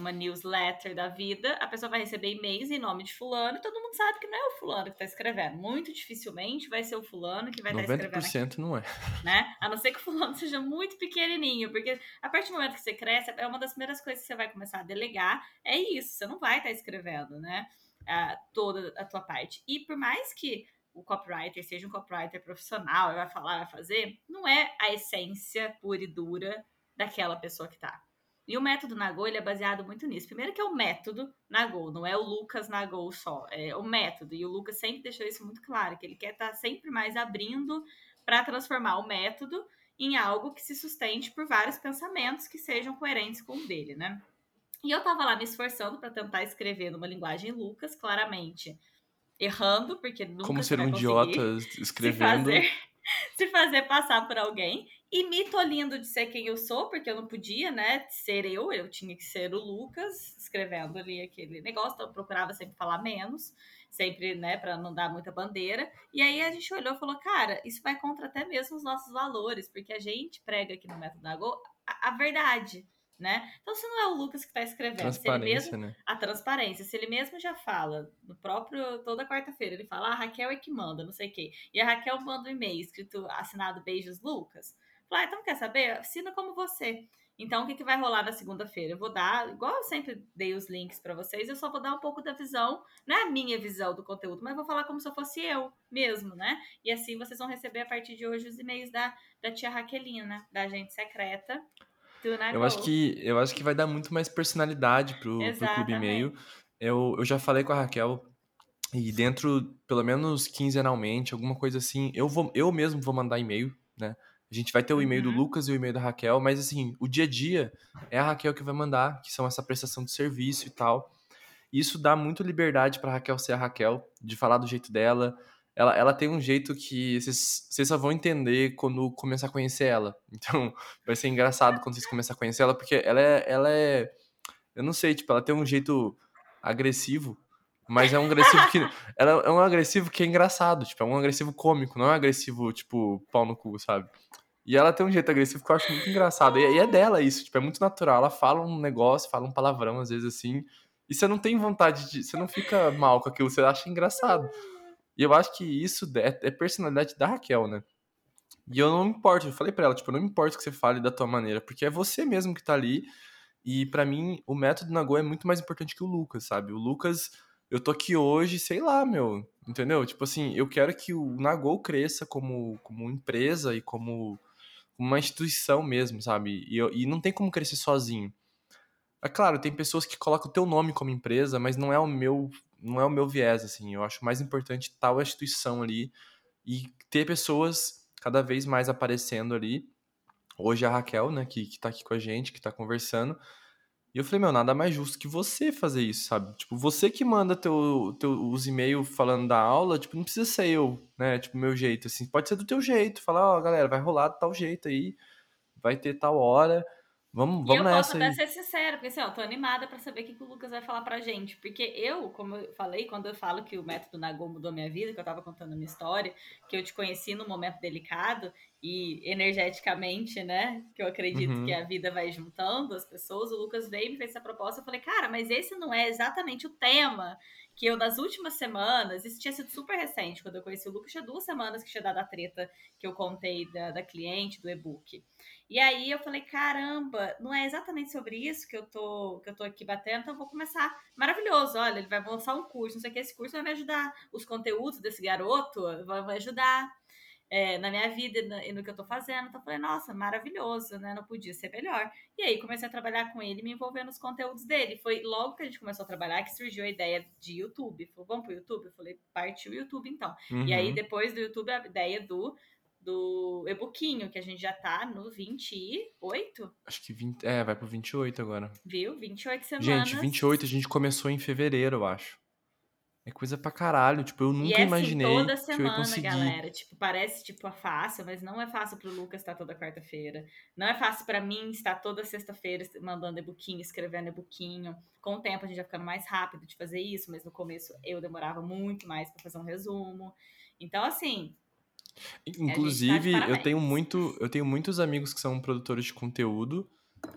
uma newsletter da vida, a pessoa vai receber e-mails em nome de fulano e todo mundo sabe que não é o fulano que está escrevendo. Muito dificilmente vai ser o fulano que vai estar tá escrevendo. 90% não é. Né? A não ser que o fulano seja muito pequenininho, porque a partir do momento que você cresce, é uma das primeiras coisas que você vai começar a delegar, é isso, você não vai estar tá escrevendo, né? A, toda a tua parte. E por mais que o copywriter seja um copywriter profissional, vai falar, vai fazer, não é a essência pura e dura daquela pessoa que tá. E o método Nagô, ele é baseado muito nisso. Primeiro que é o método Nagô, não é o Lucas Nagô só, é o método. E o Lucas sempre deixou isso muito claro, que ele quer estar tá sempre mais abrindo para transformar o método em algo que se sustente por vários pensamentos que sejam coerentes com o dele, né? E eu tava lá me esforçando para tentar escrever numa linguagem Lucas, claramente errando, porque nunca Como ser um idiota escrevendo. Se fazer, se fazer passar por alguém e me tolindo de ser quem eu sou, porque eu não podia, né, ser eu, eu tinha que ser o Lucas, escrevendo ali aquele negócio, então eu procurava sempre falar menos, sempre, né, para não dar muita bandeira. E aí a gente olhou e falou, cara, isso vai contra até mesmo os nossos valores, porque a gente prega aqui no Método da Go a, a verdade, né? Então, se não é o Lucas que está escrevendo, se ele mesmo, né? a transparência, se ele mesmo já fala, no próprio, toda quarta-feira, ele fala, ah, a Raquel é que manda, não sei o quê, e a Raquel manda um e-mail escrito, assinado Beijos Lucas, Falei, ah, então quer saber? Assina como você. Então, o que, que vai rolar na segunda-feira? Eu vou dar, igual eu sempre dei os links para vocês, eu só vou dar um pouco da visão, não é a minha visão do conteúdo, mas vou falar como se eu fosse eu mesmo, né? E assim vocês vão receber a partir de hoje os e-mails da, da tia Raquelina, da agente secreta. Do eu acho que eu acho que vai dar muito mais personalidade pro, pro Clube E-mail. Eu, eu já falei com a Raquel e dentro, pelo menos quinzenalmente, alguma coisa assim, eu vou eu mesmo vou mandar e-mail, né? A gente vai ter o e-mail uhum. do Lucas e o e-mail da Raquel, mas assim, o dia a dia é a Raquel que vai mandar, que são essa prestação de serviço e tal. Isso dá muito liberdade para Raquel ser a Raquel, de falar do jeito dela. Ela, ela tem um jeito que vocês, vocês só vão entender quando começar a conhecer ela. Então, vai ser engraçado quando vocês começarem a conhecer ela, porque ela é, ela é. Eu não sei, tipo, ela tem um jeito agressivo, mas é um agressivo que. Ela é um agressivo que é engraçado, tipo, é um agressivo cômico, não é um agressivo, tipo, pau no cu, sabe? E ela tem um jeito agressivo que eu acho muito engraçado. E, é dela isso, tipo, é muito natural. Ela fala um negócio, fala um palavrão, às vezes, assim. E você não tem vontade de. Você não fica mal com aquilo, você acha engraçado. E eu acho que isso é, é personalidade da Raquel, né? E eu não me importo, eu falei pra ela, tipo, eu não me importo que você fale da tua maneira, porque é você mesmo que tá ali. E para mim, o método Nagô é muito mais importante que o Lucas, sabe? O Lucas, eu tô aqui hoje, sei lá, meu, entendeu? Tipo assim, eu quero que o Nagô cresça como, como empresa e como uma instituição mesmo, sabe? E, e não tem como crescer sozinho. É claro, tem pessoas que colocam o teu nome como empresa, mas não é o meu, não é o meu viés, assim. Eu acho mais importante tal instituição ali e ter pessoas cada vez mais aparecendo ali. Hoje a Raquel, né, que, que tá aqui com a gente, que tá conversando. E eu falei, meu, nada mais justo que você fazer isso, sabe? Tipo, você que manda teu, teu, os e-mails falando da aula, tipo, não precisa ser eu, né? Tipo, meu jeito, assim. Pode ser do teu jeito. Falar, ó, oh, galera, vai rolar de tal jeito aí, vai ter tal hora. Vamos, vamos e eu nessa posso até ser sincera, porque assim, ó, tô animada para saber o que, que o Lucas vai falar pra gente. Porque eu, como eu falei, quando eu falo que o método Nagô mudou minha vida, que eu tava contando a minha história, que eu te conheci num momento delicado e energeticamente, né? Que eu acredito uhum. que a vida vai juntando as pessoas. O Lucas veio e me fez essa proposta. Eu falei, cara, mas esse não é exatamente o tema que eu, nas últimas semanas, isso tinha sido super recente, quando eu conheci o Lucas, tinha duas semanas que tinha dado a treta que eu contei da, da cliente, do e-book. E aí eu falei, caramba, não é exatamente sobre isso que eu tô, que eu tô aqui batendo, então eu vou começar. Maravilhoso, olha, ele vai lançar um curso, não sei o que, esse curso vai me ajudar. Os conteúdos desse garoto vão me ajudar é, na minha vida e no, que eu tô fazendo. Então eu falei, nossa, maravilhoso, né? Não podia ser melhor. E aí comecei a trabalhar com ele, me envolver nos conteúdos dele. Foi logo que a gente começou a trabalhar que surgiu a ideia de YouTube. Falou, vamos pro YouTube? Eu falei, partiu o YouTube então. Uhum. E aí uhum. depois do YouTube a ideia do do e-bookinho, que a gente já tá no 28? Acho que 20, é, vai pro 28 agora. Viu? 28 semanas. Gente, 28 a gente começou em fevereiro, eu acho. É coisa pra caralho, tipo, eu nunca e é assim, imaginei toda semana, que eu ia conseguir. galera, tipo, parece tipo é fácil, mas não é fácil pro Lucas estar toda quarta-feira. Não é fácil para mim estar toda sexta-feira mandando e-bookinho, escrevendo e-bookinho. Com o tempo a gente vai ficando mais rápido de fazer isso, mas no começo eu demorava muito mais para fazer um resumo. Então, assim, Inclusive, tá eu tenho muito, eu tenho muitos amigos que são produtores de conteúdo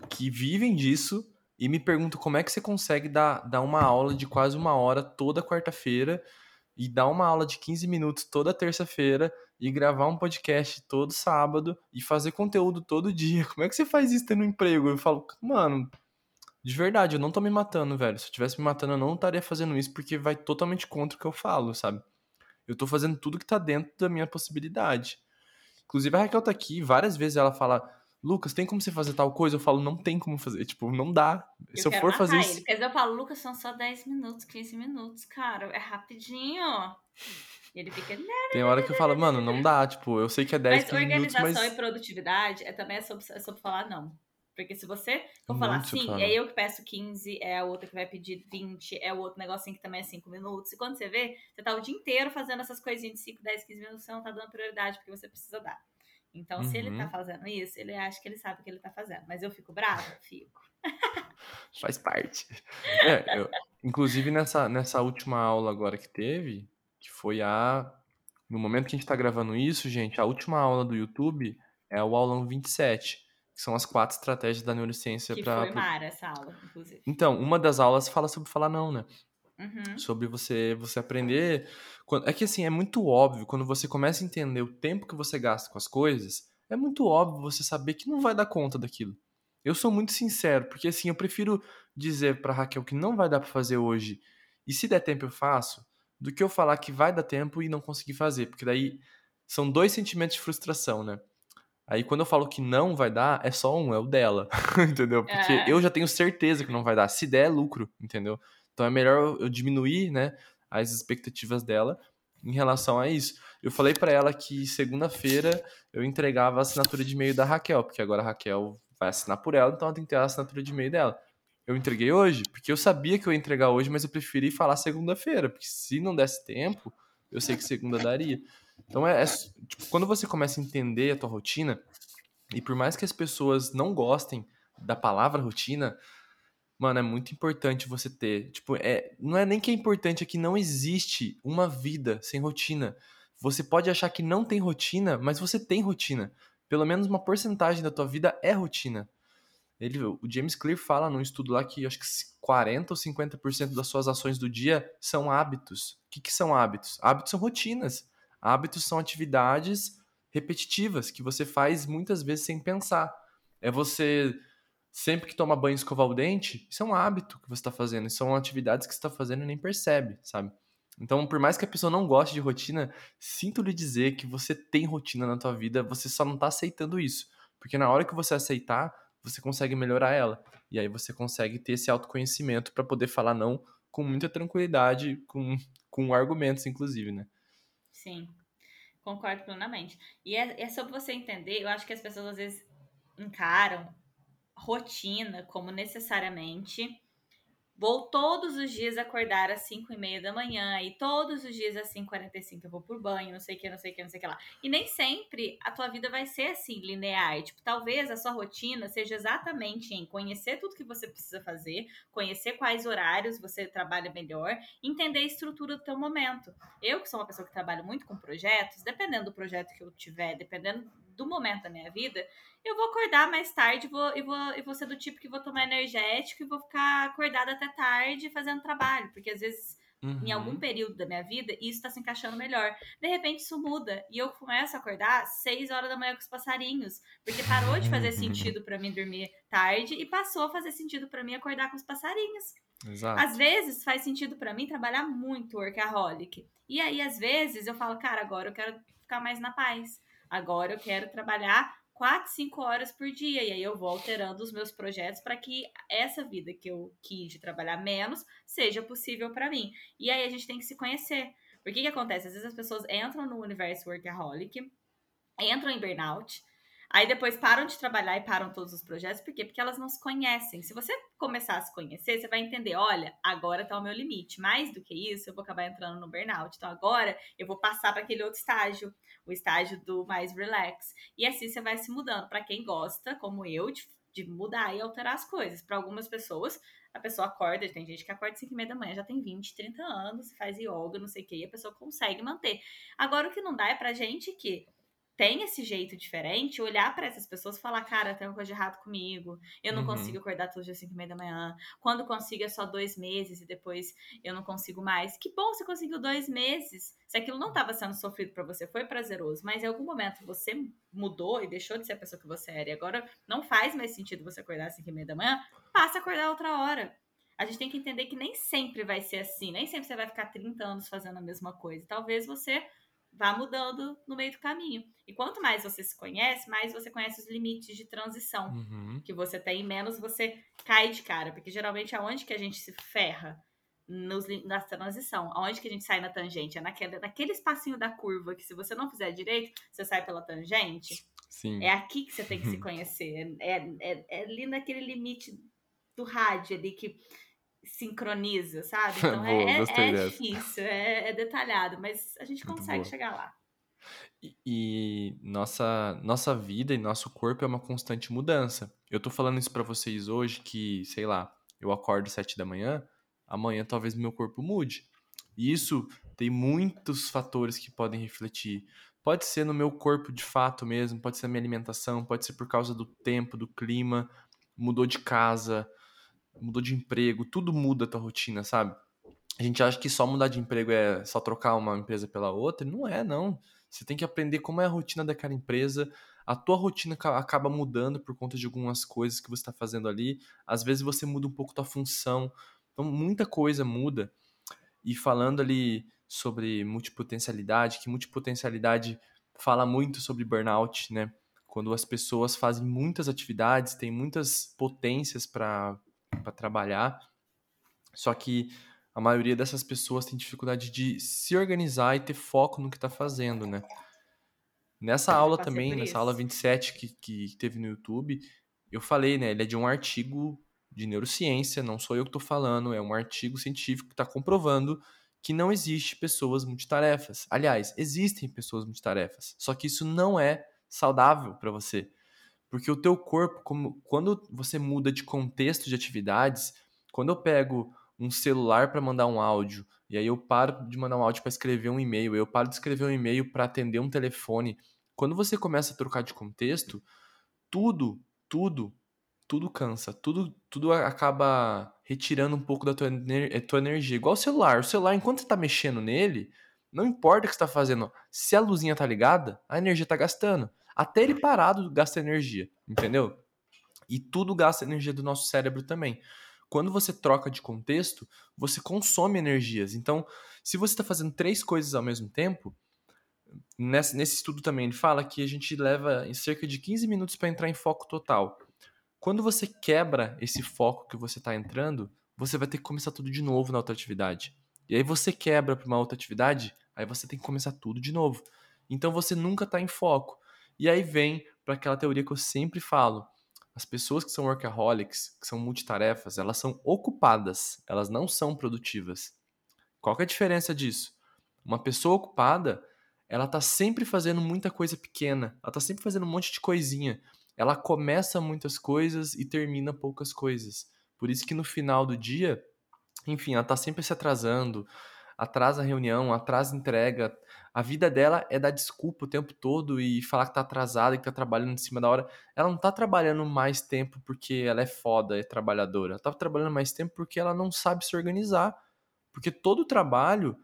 que vivem disso e me pergunto como é que você consegue dar, dar uma aula de quase uma hora toda quarta-feira e dar uma aula de 15 minutos toda terça-feira e gravar um podcast todo sábado e fazer conteúdo todo dia. Como é que você faz isso tendo um emprego? Eu falo, mano, de verdade, eu não tô me matando, velho. Se eu tivesse me matando, eu não estaria fazendo isso porque vai totalmente contra o que eu falo, sabe? Eu tô fazendo tudo que tá dentro da minha possibilidade. Inclusive, a Raquel tá aqui, várias vezes ela fala, Lucas, tem como você fazer tal coisa? Eu falo, não tem como fazer. Tipo, não dá. Eu Se eu for fazer isso. Porque eu falo, Lucas, são só 10 minutos, 15 minutos, cara. É rapidinho. E ele fica. Tem hora que eu falo, mano, não dá. Tipo, eu sei que é 10 mas minutos. Mas organização e produtividade é também é sobre, é sobre falar não. Porque se você for falar sim, é eu que peço 15, é a outra que vai pedir 20, é o outro negocinho que também é 5 minutos. E quando você vê, você tá o dia inteiro fazendo essas coisinhas de 5, 10, 15 minutos, você não tá dando prioridade porque você precisa dar. Então, uhum. se ele tá uhum. fazendo isso, ele acha que ele sabe o que ele tá fazendo. Mas eu fico brava? Fico. Faz parte. É, eu, inclusive, nessa, nessa última aula agora que teve, que foi a. No momento que a gente tá gravando isso, gente, a última aula do YouTube é o aulão 27 que são as quatro estratégias da neurociência para. Foi Mara essa aula, inclusive. Então, uma das aulas fala sobre falar não, né? Uhum. Sobre você você aprender. É que assim, é muito óbvio, quando você começa a entender o tempo que você gasta com as coisas, é muito óbvio você saber que não vai dar conta daquilo. Eu sou muito sincero, porque assim, eu prefiro dizer para Raquel que não vai dar para fazer hoje, e se der tempo eu faço, do que eu falar que vai dar tempo e não conseguir fazer, porque daí são dois sentimentos de frustração, né? Aí quando eu falo que não vai dar, é só um, é o dela, entendeu? Porque é. eu já tenho certeza que não vai dar. Se der, é lucro, entendeu? Então é melhor eu diminuir, né, as expectativas dela em relação a isso. Eu falei para ela que segunda-feira eu entregava a assinatura de e-mail da Raquel, porque agora a Raquel vai assinar por ela, então ela tem que ter a assinatura de e-mail dela. Eu entreguei hoje, porque eu sabia que eu ia entregar hoje, mas eu preferi falar segunda-feira, porque se não desse tempo, eu sei que segunda daria. Então é, é tipo, quando você começa a entender a tua rotina, e por mais que as pessoas não gostem da palavra rotina, mano, é muito importante você ter. Tipo, é, não é nem que é importante, é que não existe uma vida sem rotina. Você pode achar que não tem rotina, mas você tem rotina. Pelo menos uma porcentagem da tua vida é rotina. Ele, o James Clear fala num estudo lá que acho que 40 ou 50% das suas ações do dia são hábitos. O que, que são hábitos? Hábitos são rotinas. Hábitos são atividades repetitivas que você faz muitas vezes sem pensar. É você sempre que toma banho escovar o dente, isso é um hábito que você está fazendo, são atividades que você está fazendo e nem percebe, sabe? Então, por mais que a pessoa não goste de rotina, sinto lhe dizer que você tem rotina na tua vida, você só não está aceitando isso. Porque na hora que você aceitar, você consegue melhorar ela. E aí você consegue ter esse autoconhecimento para poder falar não com muita tranquilidade, com, com argumentos, inclusive, né? Sim, concordo plenamente. E é, é sobre você entender, eu acho que as pessoas às vezes encaram rotina como necessariamente Vou todos os dias acordar às 5 e meia da manhã e todos os dias às 5h45 eu vou por banho, não sei o que, não sei o que, não sei o que lá. E nem sempre a tua vida vai ser assim, linear. Tipo, talvez a sua rotina seja exatamente em conhecer tudo que você precisa fazer, conhecer quais horários você trabalha melhor, entender a estrutura do teu momento. Eu, que sou uma pessoa que trabalha muito com projetos, dependendo do projeto que eu tiver, dependendo do momento da minha vida, eu vou acordar mais tarde vou, e, vou, e vou ser do tipo que vou tomar energético e vou ficar acordada até tarde fazendo trabalho, porque às vezes Uhum. em algum período da minha vida, isso está se encaixando melhor. De repente isso muda e eu começo a acordar às 6 horas da manhã com os passarinhos, porque parou de fazer sentido para mim dormir tarde e passou a fazer sentido para mim acordar com os passarinhos. Exato. Às vezes faz sentido para mim trabalhar muito workaholic. E aí às vezes eu falo, cara, agora eu quero ficar mais na paz. Agora eu quero trabalhar 4, 5 horas por dia. E aí eu vou alterando os meus projetos para que essa vida que eu quis de trabalhar menos seja possível para mim. E aí a gente tem que se conhecer. Porque que acontece? Às vezes as pessoas entram no universo workaholic, entram em burnout, Aí depois param de trabalhar e param todos os projetos. Por quê? Porque elas não se conhecem. Se você começar a se conhecer, você vai entender: olha, agora tá o meu limite. Mais do que isso, eu vou acabar entrando no burnout. Então agora eu vou passar para aquele outro estágio, o estágio do mais relax. E assim você vai se mudando. Para quem gosta, como eu, de, de mudar e alterar as coisas. Para algumas pessoas, a pessoa acorda, tem gente que acorda 5 e meia da manhã, já tem 20, 30 anos, faz yoga, não sei o que, e a pessoa consegue manter. Agora, o que não dá é pra gente que tem esse jeito diferente, olhar para essas pessoas e falar, cara, tem uma coisa de errado comigo, eu não uhum. consigo acordar todos os dias 5 e meia da manhã, quando consigo é só dois meses e depois eu não consigo mais. Que bom você conseguiu dois meses, se aquilo não estava sendo sofrido para você, foi prazeroso, mas em algum momento você mudou e deixou de ser a pessoa que você era, e agora não faz mais sentido você acordar às 5 e meia da manhã, passa a acordar outra hora. A gente tem que entender que nem sempre vai ser assim, nem sempre você vai ficar 30 anos fazendo a mesma coisa. Talvez você vá mudando no meio do caminho. E quanto mais você se conhece, mais você conhece os limites de transição uhum. que você tem, menos você cai de cara. Porque geralmente aonde que a gente se ferra? Nos, na transição. Aonde que a gente sai na tangente? É naquele, naquele espacinho da curva que se você não fizer direito, você sai pela tangente. Sim. É aqui que você tem que se conhecer. É, é, é ali naquele limite do rádio ali que sincroniza, sabe? Então Boa, é, é, é difícil, é, é, detalhado, mas a gente consegue chegar lá. E, e, nossa, nossa vida e nosso corpo é uma constante mudança. Eu tô falando isso para vocês hoje que, sei lá, eu acordo sete da manhã, amanhã talvez meu corpo mude. E isso tem muitos fatores que podem refletir. Pode ser no meu corpo de fato mesmo, pode ser na minha alimentação, pode ser por causa do tempo, do clima, mudou de casa, mudou de emprego, tudo muda a tua rotina, sabe? A gente acha que só mudar de emprego é só trocar uma empresa pela outra. Não é, não. Você tem que aprender como é a rotina daquela empresa. A tua rotina acaba mudando por conta de algumas coisas que você está fazendo ali. Às vezes você muda um pouco tua função. Então, muita coisa muda. E falando ali sobre multipotencialidade, que multipotencialidade fala muito sobre burnout, né? Quando as pessoas fazem muitas atividades, têm muitas potências para para trabalhar. Só que a maioria dessas pessoas tem dificuldade de se organizar e ter foco no que está fazendo, né? Nessa aula também, nessa aula 27 que, que teve no YouTube, eu falei, né? Ele é de um artigo de neurociência, não sou eu que estou falando, é um artigo científico que está comprovando que não existe pessoas multitarefas. Aliás, existem pessoas multitarefas, só que isso não é saudável para você. Porque o teu corpo, como, quando você muda de contexto de atividades, quando eu pego um celular para mandar um áudio, e aí eu paro de mandar um áudio para escrever um e-mail, eu paro de escrever um e-mail para atender um telefone. Quando você começa a trocar de contexto, tudo, tudo, tudo cansa, tudo, tudo acaba retirando um pouco da tua, eh, tua energia. Igual o celular. O celular, enquanto você está mexendo nele, não importa o que você está fazendo, se a luzinha tá ligada, a energia está gastando. Até ele parado gasta energia, entendeu? E tudo gasta energia do nosso cérebro também. Quando você troca de contexto, você consome energias. Então, se você está fazendo três coisas ao mesmo tempo, nesse, nesse estudo também ele fala que a gente leva em cerca de 15 minutos para entrar em foco total. Quando você quebra esse foco que você está entrando, você vai ter que começar tudo de novo na outra atividade. E aí você quebra para uma outra atividade, aí você tem que começar tudo de novo. Então você nunca está em foco. E aí vem para aquela teoria que eu sempre falo. As pessoas que são workaholics, que são multitarefas, elas são ocupadas, elas não são produtivas. Qual é a diferença disso? Uma pessoa ocupada, ela tá sempre fazendo muita coisa pequena, ela tá sempre fazendo um monte de coisinha. Ela começa muitas coisas e termina poucas coisas. Por isso que no final do dia, enfim, ela tá sempre se atrasando, atrasa a reunião, atrasa a entrega. A vida dela é dar desculpa o tempo todo e falar que tá atrasada, que tá trabalhando em cima da hora. Ela não tá trabalhando mais tempo porque ela é foda, é trabalhadora. Ela tá trabalhando mais tempo porque ela não sabe se organizar. Porque todo trabalho,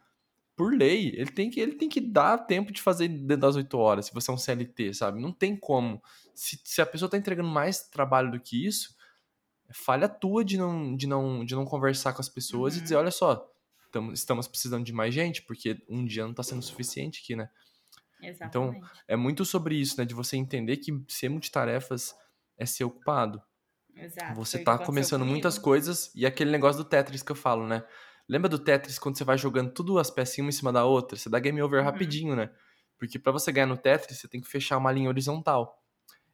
por lei, ele tem que, ele tem que dar tempo de fazer dentro das oito horas, se você é um CLT, sabe? Não tem como. Se, se a pessoa tá entregando mais trabalho do que isso, é falha tua de não, de não, de não conversar com as pessoas uhum. e dizer, olha só, estamos precisando de mais gente, porque um dia não está sendo suficiente aqui, né? Então, Exatamente. Então, é muito sobre isso, né? De você entender que ser multitarefas é ser ocupado. Exato. Você está começando muitas coisas e aquele negócio do Tetris que eu falo, né? Lembra do Tetris quando você vai jogando tudo as pecinhas uma em cima da outra? Você dá game over uhum. rapidinho, né? Porque para você ganhar no Tetris, você tem que fechar uma linha horizontal.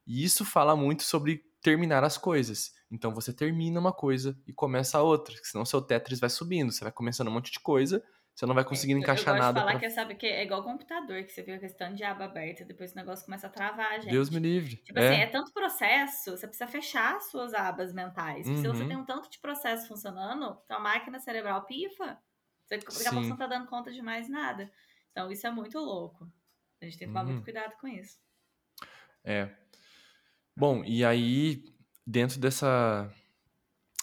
E isso fala muito sobre terminar as coisas. Então você termina uma coisa e começa a outra, senão seu Tetris vai subindo, você vai começando um monte de coisa, você não vai conseguindo é, encaixar eu nada. De falar pra... que sabe que é igual computador, que você fica questão de aba aberta, depois o negócio começa a travar, gente. Deus me livre. Tipo é. assim, é tanto processo, você precisa fechar as suas abas mentais. Uhum. Se você uhum. tem um tanto de processo funcionando, a máquina cerebral pifa, você daqui a pouco não tá dando conta de mais nada. Então isso é muito louco. A gente tem que tomar uhum. muito cuidado com isso. É. Bom, e aí, dentro dessa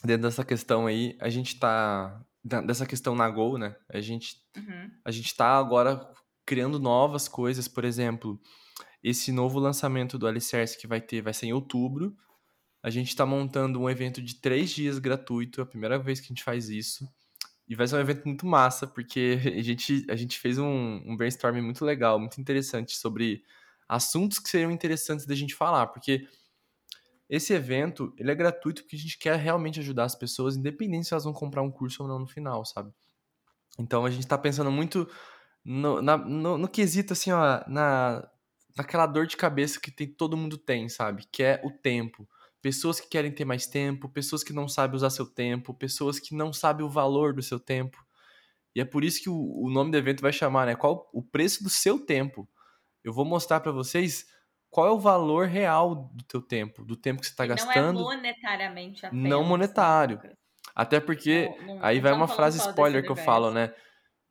dentro dessa questão aí, a gente tá. Dessa questão na Go, né? A gente, uhum. a gente tá agora criando novas coisas, por exemplo, esse novo lançamento do Alicerce que vai ter, vai ser em outubro. A gente está montando um evento de três dias gratuito, é a primeira vez que a gente faz isso. E vai ser um evento muito massa, porque a gente, a gente fez um, um brainstorming muito legal, muito interessante sobre assuntos que seriam interessantes da gente falar, porque esse evento, ele é gratuito porque a gente quer realmente ajudar as pessoas, independente se elas vão comprar um curso ou não no final, sabe? Então a gente tá pensando muito no, na, no, no quesito, assim, ó, na, naquela dor de cabeça que tem, todo mundo tem, sabe? Que é o tempo. Pessoas que querem ter mais tempo, pessoas que não sabem usar seu tempo, pessoas que não sabem o valor do seu tempo. E é por isso que o, o nome do evento vai chamar, né? Qual o preço do seu tempo? Eu vou mostrar para vocês qual é o valor real do teu tempo, do tempo que você está gastando. Não é monetariamente apenas. Não monetário. Até porque não, não, aí vai uma frase spoiler que eu falo, né?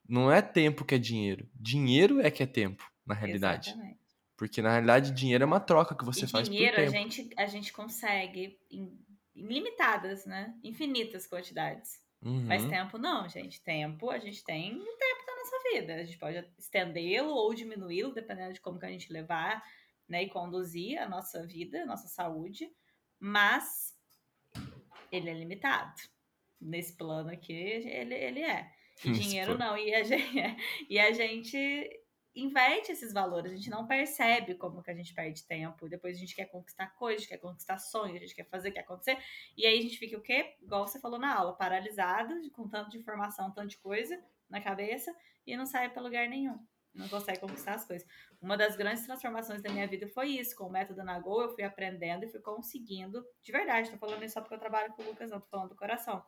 Não é tempo que é dinheiro. Dinheiro é que é tempo, na realidade. Exatamente. Porque na realidade dinheiro é uma troca que você e faz dinheiro, por tempo. Dinheiro a gente a gente consegue em, limitadas, né? Infinitas quantidades. Uhum. Mas tempo não, gente. Tempo, a gente tem o tempo da nossa vida. A gente pode estendê-lo ou diminuí-lo, dependendo de como que a gente levar né, e conduzir a nossa vida, a nossa saúde, mas ele é limitado. Nesse plano aqui, ele, ele é. E dinheiro não. E a, gente, e a gente inverte esses valores, a gente não percebe como que a gente perde tempo. Depois a gente quer conquistar coisas, quer conquistar sonhos, a gente quer fazer, quer acontecer. E aí a gente fica o quê? Igual você falou na aula, paralisado, com tanto de informação, tanto de coisa na cabeça, e não sai para lugar nenhum não consegue conquistar as coisas. Uma das grandes transformações da minha vida foi isso. Com o método Nagô, eu fui aprendendo e fui conseguindo, de verdade, tô falando isso só porque eu trabalho com o Lucas, não tô falando do coração.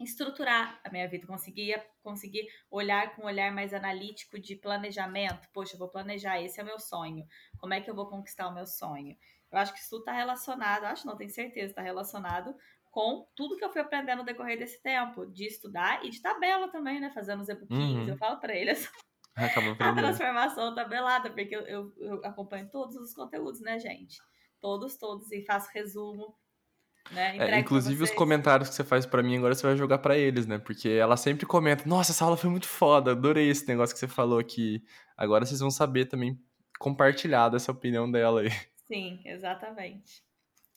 Estruturar a minha vida, conseguir, conseguir olhar com um olhar mais analítico de planejamento. Poxa, eu vou planejar, esse é o meu sonho. Como é que eu vou conquistar o meu sonho? Eu acho que isso tudo está relacionado, acho não, tenho certeza, está relacionado com tudo que eu fui aprendendo no decorrer desse tempo, de estudar e de tabela também, né? Fazendo os e-bookinhos. Uhum. Eu falo para eles, a transformação tabelada, porque eu, eu, eu, acompanho todos os conteúdos, né, gente? Todos, todos, e faço resumo. Né? É, inclusive os comentários que você faz para mim agora você vai jogar para eles, né? Porque ela sempre comenta: Nossa, essa aula foi muito foda, adorei esse negócio que você falou aqui. Agora vocês vão saber também compartilhar dessa opinião dela aí. Sim, exatamente.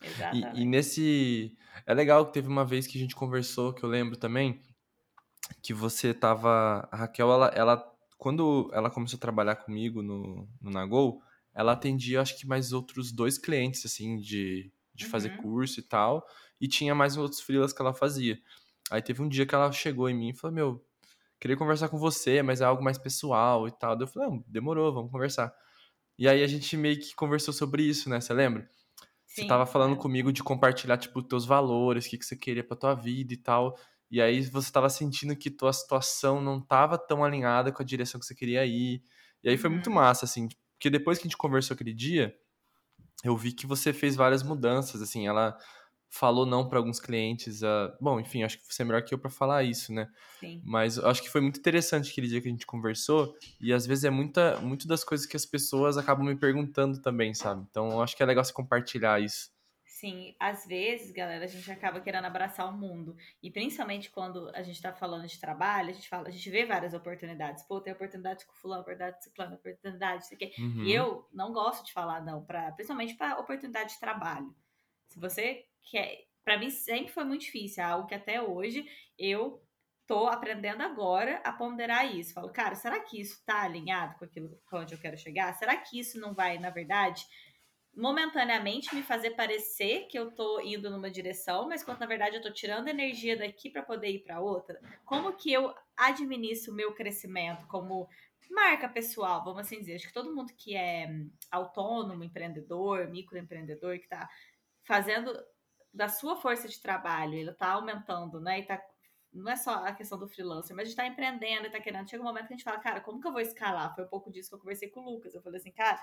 exatamente. E, e nesse. É legal que teve uma vez que a gente conversou, que eu lembro também, que você tava. A Raquel, ela, ela quando ela começou a trabalhar comigo no, no Nagol, ela atendia, acho que mais outros dois clientes, assim, de, de fazer Uhum. curso e tal. E tinha mais outros freelas que ela fazia. Aí teve um dia que ela chegou em mim e falou, meu, queria conversar com você, mas é algo mais pessoal e tal. Daí eu falei, não, demorou, vamos conversar. E aí a gente meio que conversou sobre isso, né? Você lembra? Você Sim, tava falando claro. comigo de compartilhar, tipo, teus valores, o que, que você queria pra tua vida e tal. E aí você tava sentindo que tua situação não tava tão alinhada com a direção que você queria ir. E aí foi muito Uhum. massa, assim, porque depois que a gente conversou aquele dia, eu vi que você fez várias mudanças, assim, ela falou não para alguns clientes. Uh... Bom, enfim, acho que você é melhor que eu para falar isso, né? Sim. Mas acho que foi muito interessante aquele dia que a gente conversou e às vezes é muita, muito das coisas que as pessoas acabam me perguntando também, sabe? Então eu acho que é legal você compartilhar isso. Sim, às vezes, galera, a gente acaba querendo abraçar o mundo. E principalmente quando a gente tá falando de trabalho, a gente fala, a gente vê várias oportunidades. Pô, tem oportunidade com fulano, oportunidade com ciclano, oportunidade, isso aqui. Uhum. E eu não gosto de falar não, pra, principalmente para oportunidade de trabalho. Se você quer. Pra mim sempre foi muito difícil, é algo que até hoje eu tô aprendendo agora a ponderar isso. Falo, cara, será que isso tá alinhado com aquilo com onde eu quero chegar? Será que isso não vai, na verdade, momentaneamente me fazer parecer que eu tô indo numa direção, mas quando na verdade eu tô tirando energia daqui para poder ir para outra? Como que eu administro o meu crescimento como marca pessoal, vamos assim dizer? Acho que todo mundo que é autônomo, empreendedor, microempreendedor, que tá fazendo da sua força de trabalho, ele tá aumentando, né? E tá não é só a questão do freelancer, mas a gente tá empreendendo e tá querendo. Chega um momento que a gente fala, cara, como que eu vou escalar? Foi um pouco disso que eu conversei com o Lucas. Eu falei assim, cara,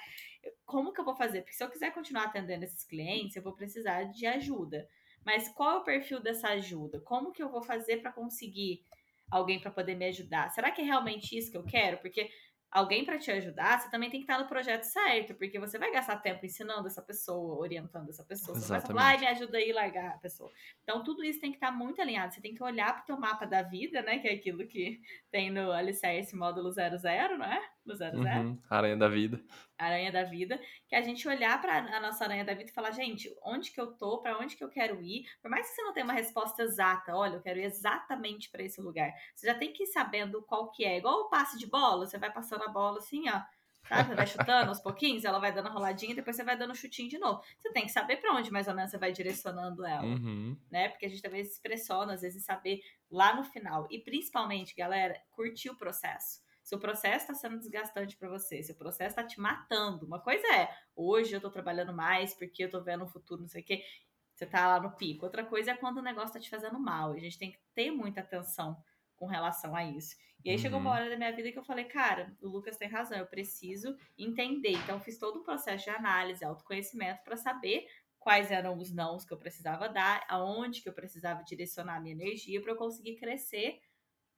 como que eu vou fazer? Porque se eu quiser continuar atendendo esses clientes, eu vou precisar de ajuda. Mas qual é o perfil dessa ajuda? Como que eu vou fazer para conseguir alguém para poder me ajudar? Será que é realmente isso que eu quero? Porque alguém para te ajudar, você também tem que estar no projeto certo, porque você vai gastar tempo ensinando essa pessoa, orientando essa pessoa. Você Exatamente. vai falar, ai, me ajuda aí a largar a pessoa. Então, tudo isso tem que estar muito alinhado. Você tem que olhar para o teu mapa da vida, né? Que é aquilo que tem no Alicerce módulo 00, não é? No 00. Uhum. Aranha da vida. Aranha da vida, que a gente olhar para a nossa aranha da vida e falar, gente, onde que eu tô, para onde que eu quero ir, por mais que você não tenha uma resposta exata, olha, eu quero ir exatamente para esse lugar. Você já tem que ir sabendo qual que é, igual o passe de bola, você vai passando a bola assim, ó, sabe? Você vai chutando aos pouquinhos, ela vai dando roladinha, depois você vai dando chutinho de novo. Você tem que saber para onde mais ou menos você vai direcionando ela, uhum. né? Porque a gente também se pressiona às vezes em saber lá no final. E principalmente, galera, curtir o processo. Se o processo está sendo desgastante para você, se o processo está te matando, uma coisa é, hoje eu estou trabalhando mais porque eu estou vendo um futuro, não sei o quê, você está lá no pico. Outra coisa é quando o negócio está te fazendo mal. A gente tem que ter muita atenção com relação a isso. E aí uhum. chegou uma hora da minha vida que eu falei, cara, o Lucas tem razão, eu preciso entender. Então fiz todo um processo de análise, autoconhecimento para saber quais eram os nãos que eu precisava dar, aonde que eu precisava direcionar a minha energia para eu conseguir crescer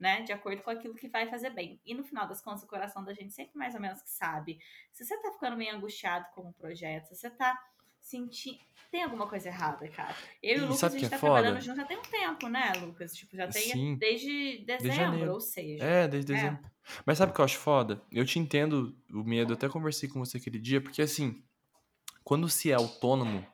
né? De acordo com aquilo que vai fazer bem. E no final das contas, o coração da gente sempre mais ou menos que sabe. Se você tá ficando meio angustiado com o projeto, se você tá sentindo. Tem alguma coisa errada, cara. Eu e, o Lucas, a gente tá é trabalhando junto já tem um tempo, né, Lucas? Tipo, já tem Sim. desde dezembro, desde ou seja. É, desde dezembro. É. Mas sabe o que eu acho foda? Eu te entendo o medo, eu até conversei com você aquele dia, porque assim, quando se é autônomo,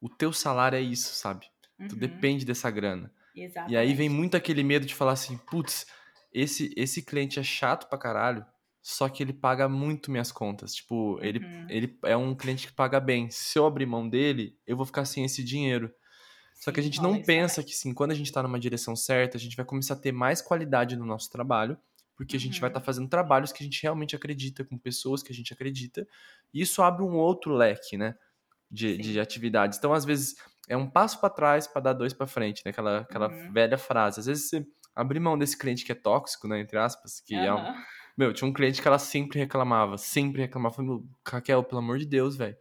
o teu salário é isso, sabe? Uhum. Tu depende dessa grana. Exatamente. E aí vem muito aquele medo de falar assim, putz, esse, esse cliente é chato pra caralho, só que ele paga muito minhas contas. Tipo, ele, Uhum. ele é um cliente que paga bem. Se eu abrir mão dele, eu vou ficar sem esse dinheiro. Só que a gente não pensa que, sim, quando a gente tá numa direção certa, a gente vai começar a ter mais qualidade no nosso trabalho, porque a gente vai Uhum. estar fazendo trabalhos que a gente realmente acredita, com pessoas que a gente acredita, e isso abre um outro leque, né, de, de atividades. Então, às vezes, é um passo para trás para dar dois para frente, né, aquela, aquela Uhum. velha frase. Às vezes você abrir mão desse cliente que é tóxico, né, entre aspas, que é um, meu, tinha um cliente que ela sempre reclamava, sempre reclamava. Falei, meu, Raquel, pelo amor de Deus, velho.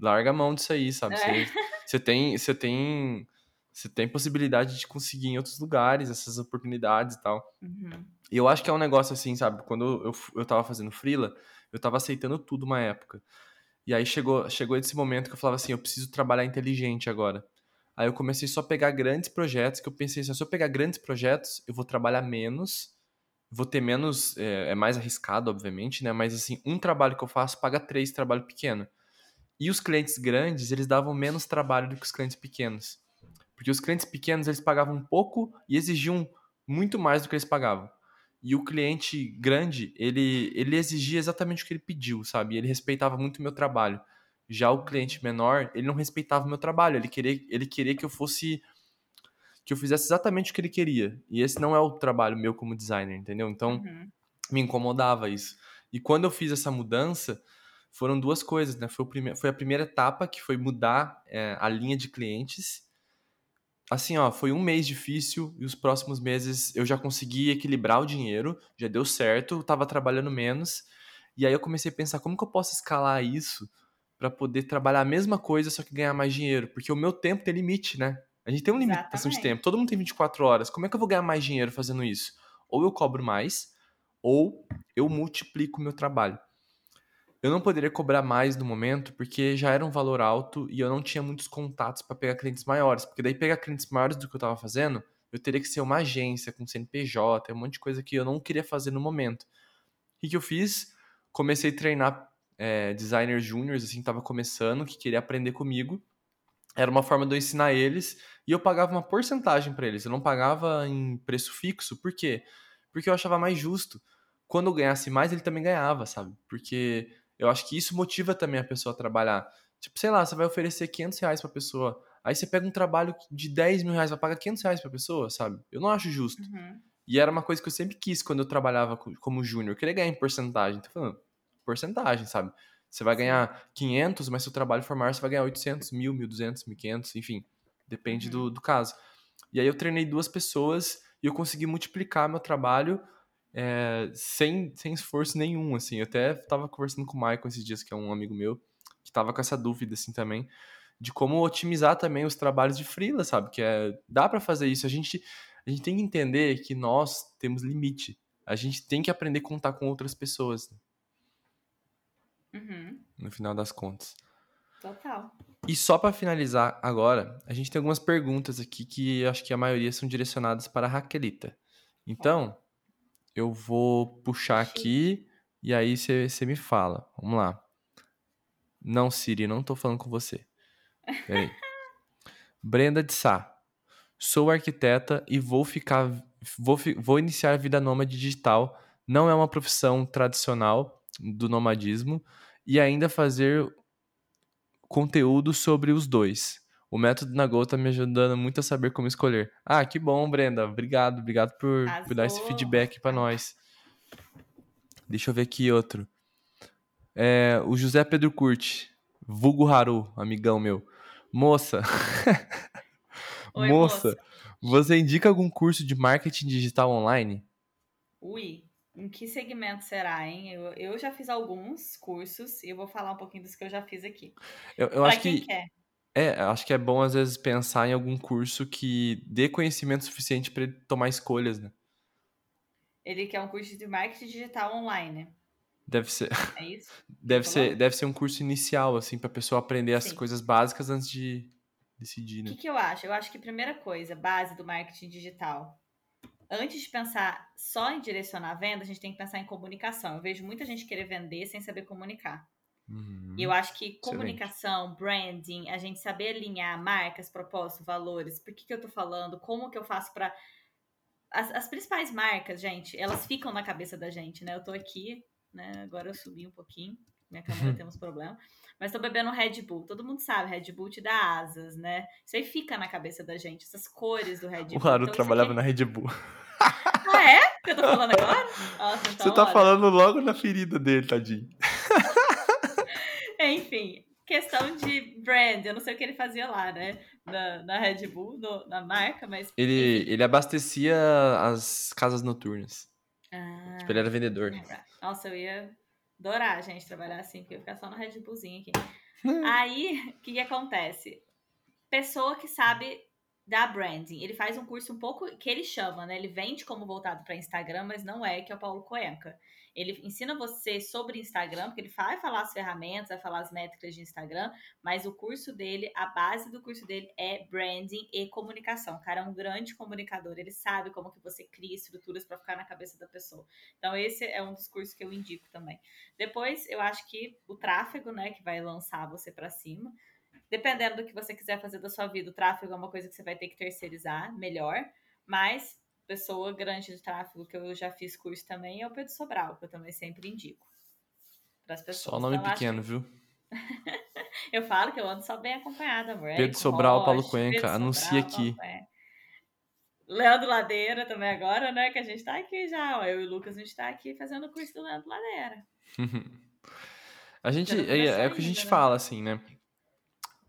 Larga a mão disso aí, sabe? É. Você, você tem. Você tem. Você tem possibilidade de conseguir em outros lugares essas oportunidades e tal. Uhum. E eu acho que é um negócio assim, sabe? Quando eu, eu tava fazendo freela, eu tava aceitando tudo uma época. E aí chegou, chegou esse momento que eu falava assim, eu preciso trabalhar inteligente agora. Aí eu comecei só a pegar grandes projetos, que eu pensei assim, se eu pegar grandes projetos, eu vou trabalhar menos, vou ter menos, é, é, mais arriscado, obviamente, né? Mas assim, um trabalho que eu faço paga três trabalho pequeno. E os clientes grandes, eles davam menos trabalho do que os clientes pequenos. Porque os clientes pequenos, eles pagavam pouco e exigiam muito mais do que eles pagavam. E o cliente grande, ele, ele exigia exatamente o que ele pediu, sabe? Ele respeitava muito o meu trabalho. Já o cliente menor, ele não respeitava o meu trabalho. Ele queria, ele queria que eu fosse. que eu fizesse exatamente o que ele queria. E esse não é o trabalho meu como designer, entendeu? Então, Uhum. me incomodava isso. E quando eu fiz essa mudança, foram duas coisas, né? Foi, o prime... foi a primeira etapa, que foi mudar é, a linha de clientes assim, ó, foi um mês difícil e os próximos meses eu já consegui equilibrar o dinheiro, já deu certo, eu tava trabalhando menos. E aí eu comecei a pensar como que eu posso escalar isso para poder trabalhar a mesma coisa, só que ganhar mais dinheiro, porque o meu tempo tem limite, né? A gente tem uma limitação de tempo. Todo mundo tem 24 horas. Como é que eu vou ganhar mais dinheiro fazendo isso? Ou eu cobro mais, ou eu multiplico o meu trabalho. Eu não poderia cobrar mais no momento, porque já era um valor alto e eu não tinha muitos contatos para pegar clientes maiores. Porque daí pegar clientes maiores do que eu estava fazendo, eu teria que ser uma agência com CNPJ, um monte de coisa que eu não queria fazer no momento. O que, eu fiz? Comecei a treinar é, designers júniores, assim, tava começando, que queria aprender comigo. Era uma forma de eu ensinar eles e eu pagava uma porcentagem para eles. Eu não pagava em preço fixo. Por quê? Porque eu achava mais justo. Quando eu ganhasse mais, ele também ganhava, sabe? Porque eu acho que isso motiva também a pessoa a trabalhar. Tipo, sei lá, você vai oferecer 500 reais pra pessoa. Aí você pega um trabalho de 10 mil reais, vai pagar 500 reais pra pessoa, sabe? Eu não acho justo. Uhum. E era uma coisa que eu sempre quis quando eu trabalhava como júnior. Eu queria ganhar em porcentagem. Tô falando, porcentagem, sabe? Você vai ganhar 500, mas se o trabalho for maior, você vai ganhar 800, 1000, 1200, 1500, enfim. Depende Uhum. do, do caso. E aí eu treinei duas pessoas e eu consegui multiplicar meu trabalho é, sem, sem esforço nenhum, assim. Eu até tava conversando com o Michael esses dias, que é um amigo meu, que tava com essa dúvida, assim, também, de como otimizar também os trabalhos de freela, sabe? Que é, dá para fazer isso. A gente, a gente tem que entender que nós temos limite. A gente tem que aprender a contar com outras pessoas, Uhum. no final das contas. Total. E só para finalizar agora, a gente tem algumas perguntas aqui que acho que a maioria são direcionadas para a Raquelita. Então, eu vou puxar aqui e aí você me fala. Vamos lá. Não, Siri, não tô falando com você. Peraí. Brenda de Sá. Sou arquiteta e vou ficar. Vou, vou iniciar a vida nômade digital. Não é uma profissão tradicional do nomadismo. E ainda fazer conteúdo sobre os dois. O método Nagô tá me ajudando muito a saber como escolher. Ah, que bom, Brenda. Obrigado, obrigado por, por dar esse feedback pra nós. Deixa eu ver aqui outro. É, o José Pedro Curti, vulgo Haru, amigão meu. Moça, Oi, moça, moça. você indica algum curso de marketing digital online? Ui, em que segmento será, hein? Eu, eu já fiz alguns cursos e eu vou falar um pouquinho dos que eu já fiz aqui. Eu, eu acho quem que quer. É, acho que é bom às vezes pensar em algum curso que dê conhecimento suficiente para ele tomar escolhas, né? Ele quer um curso de marketing digital online. Deve ser, É isso? deve ser, deve ser um curso inicial assim para pessoa aprender as Sim. coisas básicas antes de decidir, O né? que, que eu acho? Eu acho que primeira coisa, base do marketing digital. Antes de pensar só em direcionar a venda, a gente tem que pensar em comunicação. Eu vejo muita gente querer vender sem saber comunicar. Uhum. E eu acho que comunicação, branding, a gente saber alinhar marcas, propósito, valores, por que, que eu tô falando, como que eu faço pra. As, as principais marcas, gente, elas ficam na cabeça da gente, né? Eu tô aqui, né? Agora eu subi um pouquinho, minha câmera tem uns problemas. Mas tô bebendo Red Bull. Todo mundo sabe, Red Bull te dá asas, né? Isso aí fica na cabeça da gente, essas cores do Red Bull. O Haru Então, trabalhava aqui- na Red Bull. Ah, é? Que eu tô falando agora? Nossa, então, Você tá olha. falando logo na ferida dele, tadinho. Enfim, questão de brand. Eu não sei o que ele fazia lá, né? Na, na Red Bull, no- na marca, mas. Ele, ele abastecia as casas noturnas. Ah, Tipo, ele era vendedor. Nossa, eu ia adorar, gente, trabalhar assim, porque eu ia ficar só no Red Bullzinho aqui. Aí, o que, que acontece? Pessoa que sabe da branding. Ele faz um curso um pouco que ele chama, né? Ele vende como voltado para Instagram, mas não é, que é o Paulo Coenca. Ele ensina você sobre Instagram, porque ele vai falar as ferramentas, vai falar as métricas de Instagram, mas o curso dele, a base do curso dele é branding e comunicação. O cara é um grande comunicador, ele sabe como que você cria estruturas para ficar na cabeça da pessoa. Então esse é um dos cursos que eu indico também. Depois, eu acho que o tráfego, né, que vai lançar você para cima. Dependendo do que você quiser fazer da sua vida, o tráfego é uma coisa que você vai ter que terceirizar melhor, mas pessoa grande de tráfego que eu já fiz curso também é o Pedro Sobral, que eu também sempre indico. Só nome então, pequeno, acho... viu? eu falo que eu ando só bem acompanhada, amor. Pedro Sobral, Paulo Cuenca, anuncia aqui. Leandro Ladeira também agora, né? Que a gente tá aqui já. Ó, eu e o Lucas, a gente tá aqui fazendo o curso do Leandro Ladeira. a gente, é, é, o que a gente né? fala, assim, né?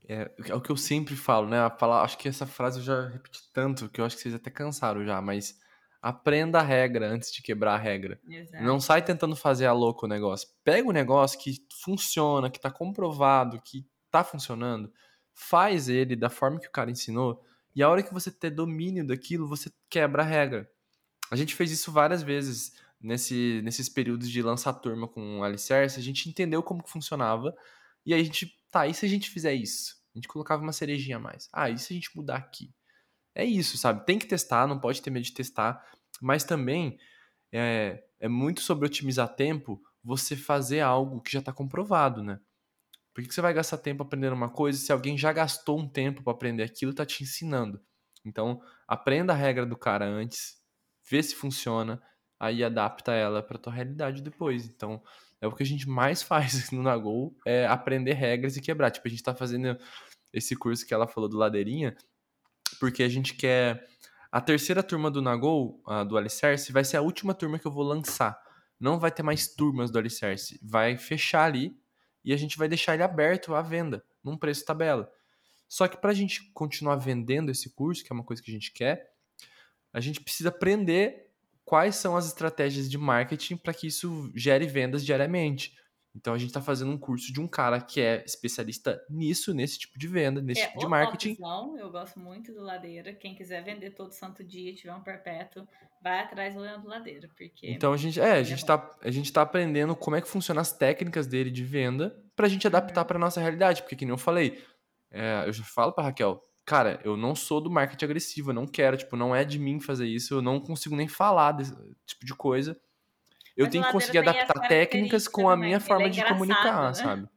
É, é, o que eu sempre falo, né? A palavra, acho que essa frase eu já repeti tanto que eu acho que vocês até cansaram já, mas aprenda a regra antes de quebrar a regra. Exato. Não sai tentando fazer a louco o negócio. Pega o negócio que funciona, que tá comprovado, que tá funcionando, faz ele da forma que o cara ensinou e a hora que você ter domínio daquilo, você quebra a regra. A gente fez isso várias vezes nesse, nesses períodos de lançar turma com o Alicerce. A gente entendeu como que funcionava. E aí a gente, tá, e se a gente fizer isso? Gente colocava uma cerejinha a mais. Ah, e se a gente mudar aqui? É isso, sabe? Tem que testar, não pode ter medo de testar. Mas também é, é muito sobre otimizar tempo você fazer algo que já está comprovado, né? Por que você vai gastar tempo aprendendo uma coisa se alguém já gastou um tempo para aprender aquilo e está te ensinando? Então, aprenda a regra do cara antes, vê se funciona, aí adapta ela para tua realidade depois. Então, é o que a gente mais faz no Nagol, é aprender regras e quebrar. Tipo, a gente está fazendo esse curso que ela falou do Ladeirinha, porque a gente quer... A terceira turma do Nagol, do Alicerce, vai ser a última turma que eu vou lançar. Não vai ter mais turmas do Alicerce. Vai fechar ali e a gente vai deixar ele aberto à venda, num preço tabela. Só que para a gente continuar vendendo esse curso, que é uma coisa que a gente quer, a gente precisa aprender quais são as estratégias de marketing para que isso gere vendas diariamente. Então a gente está fazendo um curso de um cara que é especialista nisso, nesse tipo de venda, nesse é, tipo de marketing. Opção, eu gosto muito do Ladeira. Quem quiser vender todo santo dia, tiver um perpétuo, vai atrás do Leandro Ladeira, porque Então a gente, é, a gente é tá, a gente tá aprendendo como é que funcionam as técnicas dele de venda para a gente adaptar uhum. para nossa realidade, porque que nem eu falei, é, eu já falo para Raquel, cara, eu não sou do marketing agressivo, eu não quero, tipo, não é de mim fazer isso, eu não consigo nem falar desse tipo de coisa eu Mas tenho que conseguir adaptar técnicas com a minha é forma é de comunicar, né? sabe?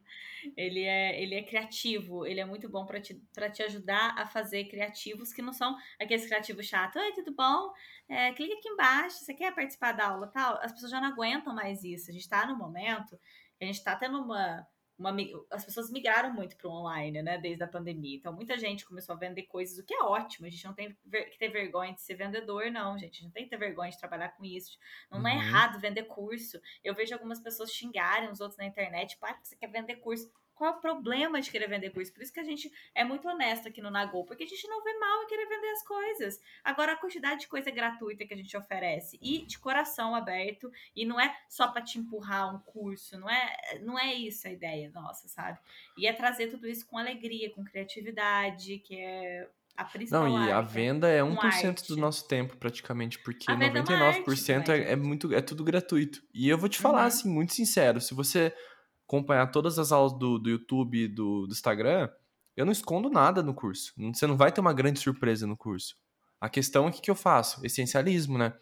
Ele é, ele é criativo, ele é muito bom para te, te ajudar a fazer criativos que não são aqueles criativos chatos. Oi, tudo bom? É, clica aqui embaixo, você quer participar da aula tal? As pessoas já não aguentam mais isso. A gente está no momento, a gente está tendo uma uma, as pessoas migraram muito para o online, né, desde a pandemia. Então, muita gente começou a vender coisas, o que é ótimo. A gente não tem que ter vergonha de ser vendedor, não, gente. A gente não tem que ter vergonha de trabalhar com isso. Não é uhum. é errado vender curso. Eu vejo algumas pessoas xingarem os outros na internet, pai, você quer vender curso qual é o problema de querer vender curso? Por isso que a gente é muito honesto aqui no Nagol, porque a gente não vê mal em querer vender as coisas. Agora, a quantidade de coisa gratuita que a gente oferece e de coração aberto, e não é só para te empurrar um curso, não é, não é isso a ideia nossa, sabe? E é trazer tudo isso com alegria, com criatividade, que é a principal Não, e a venda é 1% do nosso tempo, praticamente, porque 99% é, arte, é, é, muito, é tudo gratuito. E eu vou te falar, uhum. assim, muito sincero, se você acompanhar todas as aulas do, do YouTube e do, do Instagram, eu não escondo nada no curso. Você não vai ter uma grande surpresa no curso. A questão é o que, que eu faço? Essencialismo, né?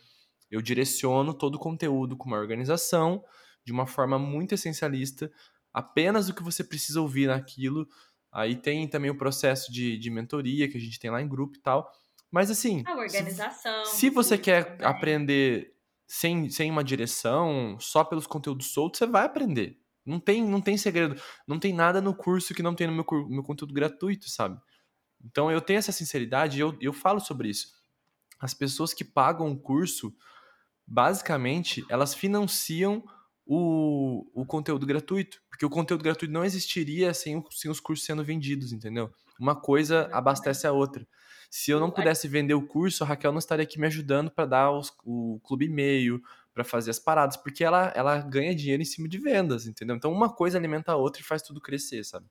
Eu direciono todo o conteúdo com uma organização, de uma forma muito essencialista, apenas o que você precisa ouvir naquilo. Aí tem também o processo de, de mentoria que a gente tem lá em grupo e tal. Mas assim. A organização. Se, se você quer também. aprender sem, sem uma direção, só pelos conteúdos soltos, você vai aprender. Não tem, não tem segredo. Não tem nada no curso que não tem no meu, meu conteúdo gratuito, sabe? Então eu tenho essa sinceridade e eu, eu falo sobre isso. As pessoas que pagam o curso, basicamente, elas financiam o, o conteúdo gratuito. Porque o conteúdo gratuito não existiria sem, sem os cursos sendo vendidos, entendeu? Uma coisa abastece a outra. Se eu não pudesse vender o curso, a Raquel não estaria aqui me ajudando para dar os, o clube e-mail, para fazer as paradas, porque ela, ela ganha dinheiro em cima de vendas, entendeu? Então uma coisa alimenta a outra e faz tudo crescer, sabe?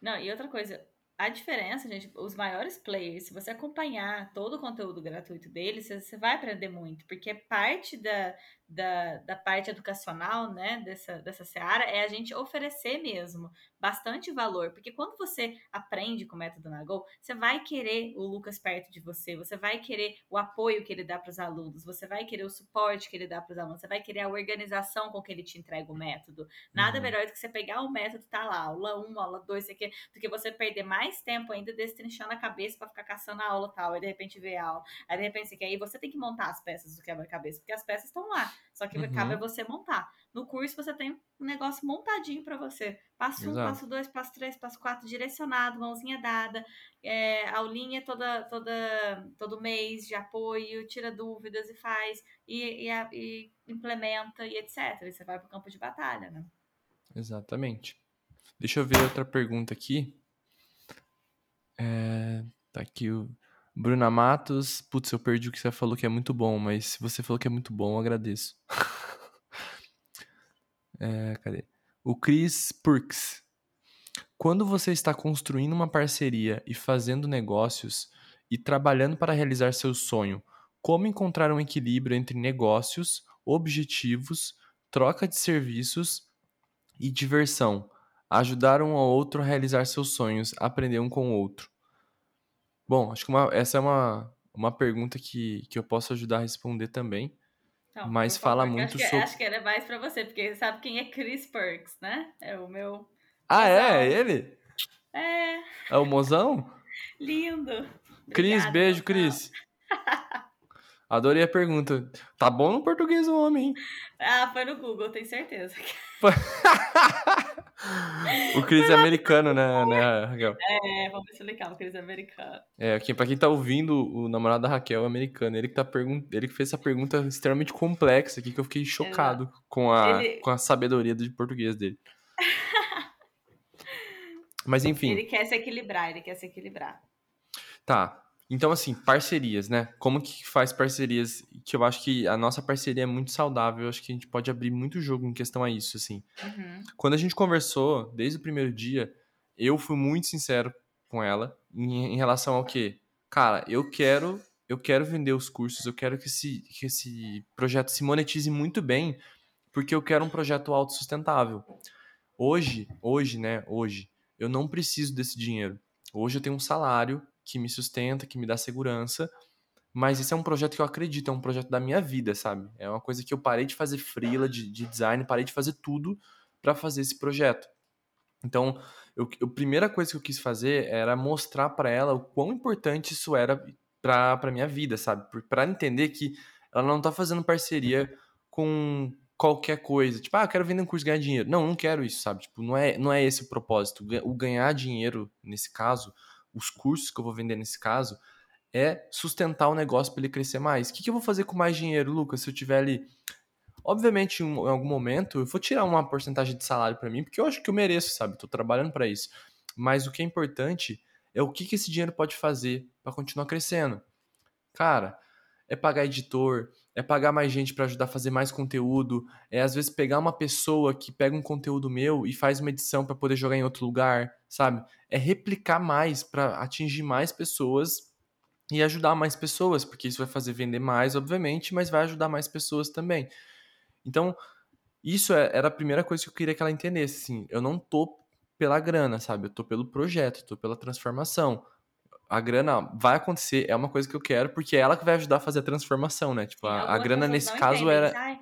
Não, e outra coisa, a diferença, gente, os maiores players, se você acompanhar todo o conteúdo gratuito deles, você vai aprender muito, porque parte da, da, da parte educacional, né, dessa, dessa seara, é a gente oferecer mesmo bastante valor, porque quando você aprende com o método Nagol, você vai querer o Lucas perto de você, você vai querer o apoio que ele dá para os alunos, você vai querer o suporte que ele dá para os alunos, você vai querer a organização com que ele te entrega o método. Nada uhum. melhor do que você pegar o método, tá lá, aula 1, aula 2, aqui, do que você perder mais tempo ainda destrinchando a cabeça para ficar caçando a aula tal, e de repente ver a aula. Aí de repente você quer, aí você tem que montar as peças do quebra-cabeça, porque as peças estão lá, só que uhum. cabe você montar. No curso você tem um negócio montadinho para você. Passo Exato. um, passo dois, passo três, passo quatro, direcionado, mãozinha dada, é, aulinha toda, toda, todo mês de apoio, tira dúvidas e faz, e, e, e implementa e etc. E você vai para o campo de batalha, né? Exatamente. Deixa eu ver outra pergunta aqui. É, tá aqui o Bruna Matos. Putz, eu perdi o que você falou que é muito bom, mas se você falou que é muito bom, eu agradeço. é, cadê? O Chris Perks. Quando você está construindo uma parceria e fazendo negócios e trabalhando para realizar seu sonho, como encontrar um equilíbrio entre negócios, objetivos, troca de serviços e diversão? Ajudar um ao outro a realizar seus sonhos, aprender um com o outro. Bom, acho que uma, essa é uma, uma pergunta que, que eu posso ajudar a responder também. Não, mas fala favor, muito acho sobre. Que, acho que era mais para você, porque sabe quem é Chris Perks, né? É o meu. Ah, é? é? Ele? É. É o mozão? Lindo. Cris, Obrigada, beijo, Cris. Adorei a pergunta. Tá bom no português o homem, hein? Ah, foi no Google, tenho certeza. o Cris é americano, né, né, Raquel? É, vamos explicar, o Cris é americano. É, pra quem tá ouvindo, o namorado da Raquel é americano. Ele que, tá pergun ele que fez essa pergunta extremamente complexa aqui, que eu fiquei chocado com a, ele... com a sabedoria de português dele. Mas enfim. Ele quer se equilibrar, ele quer se equilibrar. Tá, então, assim, parcerias, né? Como que faz parcerias? Que eu acho que a nossa parceria é muito saudável. Eu acho que a gente pode abrir muito jogo em questão a isso, assim. Uhum. Quando a gente conversou, desde o primeiro dia, eu fui muito sincero com ela em, em relação ao que, cara, eu quero, eu quero vender os cursos, eu quero que esse, que esse projeto se monetize muito bem, porque eu quero um projeto autossustentável. Hoje, hoje, né? Hoje, eu não preciso desse dinheiro. Hoje eu tenho um salário que me sustenta, que me dá segurança. Mas esse é um projeto que eu acredito, é um projeto da minha vida, sabe? É uma coisa que eu parei de fazer freela de, de design, parei de fazer tudo para fazer esse projeto. Então, eu, a primeira coisa que eu quis fazer era mostrar para ela o quão importante isso era para pra minha vida, sabe? Para entender que ela não tá fazendo parceria com qualquer coisa. Tipo, ah, quero vender um curso e ganhar dinheiro. Não, não quero isso, sabe? Tipo, não é, não é esse o propósito. O ganhar dinheiro, nesse caso, os cursos que eu vou vender nesse caso, é sustentar o negócio para ele crescer mais. O que, que, eu vou fazer com mais dinheiro, Lucas, se eu tiver ali? Obviamente, em algum momento, eu vou tirar uma porcentagem de salário para mim, porque eu acho que eu mereço, sabe? Estou trabalhando para isso. Mas o que é importante é o que, que esse dinheiro pode fazer para continuar crescendo. Cara, é pagar editor, é pagar mais gente para ajudar a fazer mais conteúdo, é às vezes pegar uma pessoa que pega um conteúdo meu e faz uma edição para poder jogar em outro lugar, sabe? É replicar mais para atingir mais pessoas e ajudar mais pessoas, porque isso vai fazer vender mais, obviamente, mas vai ajudar mais pessoas também. Então, isso é, era a primeira coisa que eu queria que ela entendesse, assim, eu não tô pela grana, sabe? Eu tô pelo projeto, tô pela transformação a grana vai acontecer, é uma coisa que eu quero, porque é ela que vai ajudar a fazer a transformação, né? Tipo, a, a grana nesse caso era. Ai,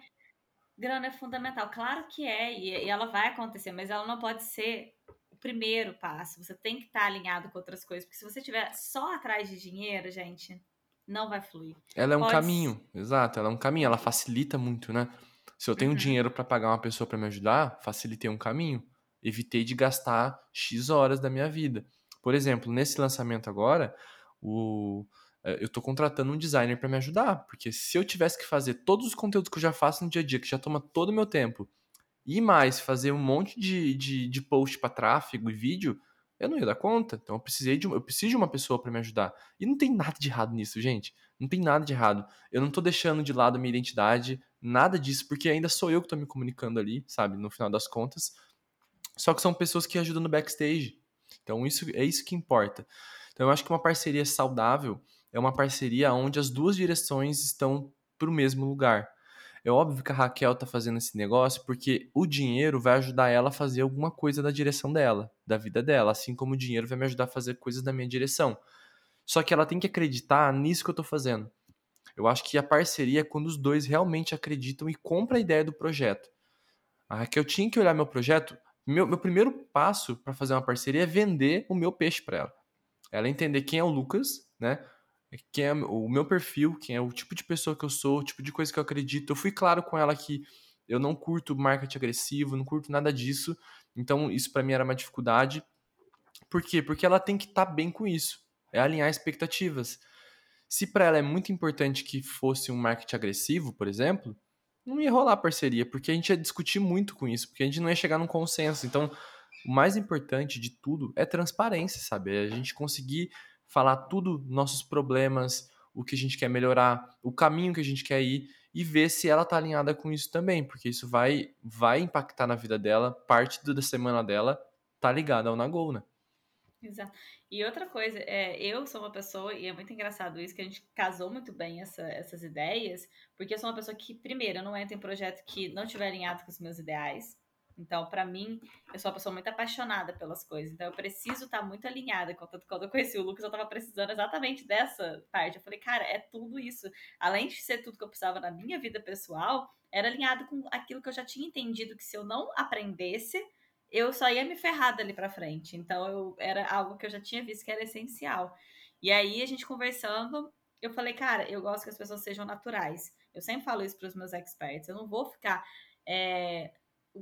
grana é fundamental. Claro que é, e, e, ela vai acontecer, mas ela não pode ser o primeiro passo. Você tem que estar alinhado com outras coisas, porque se você estiver só atrás de dinheiro, gente, não vai fluir. Ela é um pode... caminho, exato, ela é um caminho, ela facilita muito, né? Se eu tenho uhum. dinheiro para pagar uma pessoa para me ajudar, facilitei um caminho. Evitei de gastar X horas da minha vida. Por exemplo, nesse lançamento agora, o, é, eu estou contratando um designer para me ajudar, porque se eu tivesse que fazer todos os conteúdos que eu já faço no dia a dia, que já toma todo o meu tempo, e mais fazer um monte de, de, de post para tráfego e vídeo, eu não ia dar conta. Então eu precisei de eu preciso de uma pessoa para me ajudar. E não tem nada de errado nisso, gente. Não tem nada de errado. Eu não tô deixando de lado a minha identidade, nada disso, porque ainda sou eu que tô me comunicando ali, sabe, no final das contas. Só que são pessoas que ajudam no backstage. Então isso é isso que importa. Então eu acho que uma parceria saudável é uma parceria onde as duas direções estão para o mesmo lugar. É óbvio que a Raquel tá fazendo esse negócio porque o dinheiro vai ajudar ela a fazer alguma coisa da direção dela, da vida dela, assim como o dinheiro vai me ajudar a fazer coisas da minha direção. Só que ela tem que acreditar nisso que eu tô fazendo. Eu acho que a parceria é quando os dois realmente acreditam e compram a ideia do projeto. A Raquel tinha que olhar meu projeto. Meu, meu primeiro passo para fazer uma parceria é vender o meu peixe para ela. Ela entender quem é o Lucas, né? Quem é o meu perfil, quem é o tipo de pessoa que eu sou, o tipo de coisa que eu acredito. Eu fui claro com ela que eu não curto marketing agressivo, não curto nada disso. Então, isso para mim era uma dificuldade. Por quê? Porque ela tem que estar tá bem com isso. É alinhar expectativas. Se para ela é muito importante que fosse um marketing agressivo, por exemplo, não ia rolar parceria, porque a gente ia discutir muito com isso, porque a gente não ia chegar num consenso. Então, o mais importante de tudo é transparência, sabe? É a gente conseguir falar tudo, nossos problemas, o que a gente quer melhorar, o caminho que a gente quer ir e ver se ela tá alinhada com isso também, porque isso vai vai impactar na vida dela, parte da semana dela tá ligada ao Nagol, né? Exato. E outra coisa, é, eu sou uma pessoa, e é muito engraçado isso, que a gente casou muito bem essa, essas ideias, porque eu sou uma pessoa que, primeiro, eu não entro em projeto que não tiver alinhado com os meus ideais. Então, para mim, eu sou uma pessoa muito apaixonada pelas coisas. Então, eu preciso estar tá muito alinhada. Quando, quando eu conheci o Lucas, eu tava precisando exatamente dessa parte. Eu falei, cara, é tudo isso. Além de ser tudo que eu precisava na minha vida pessoal, era alinhado com aquilo que eu já tinha entendido que se eu não aprendesse, eu só ia me ferrar dali para frente. Então, eu, era algo que eu já tinha visto que era essencial. E aí, a gente conversando, eu falei, cara, eu gosto que as pessoas sejam naturais. Eu sempre falo isso para os meus experts. Eu não vou ficar é,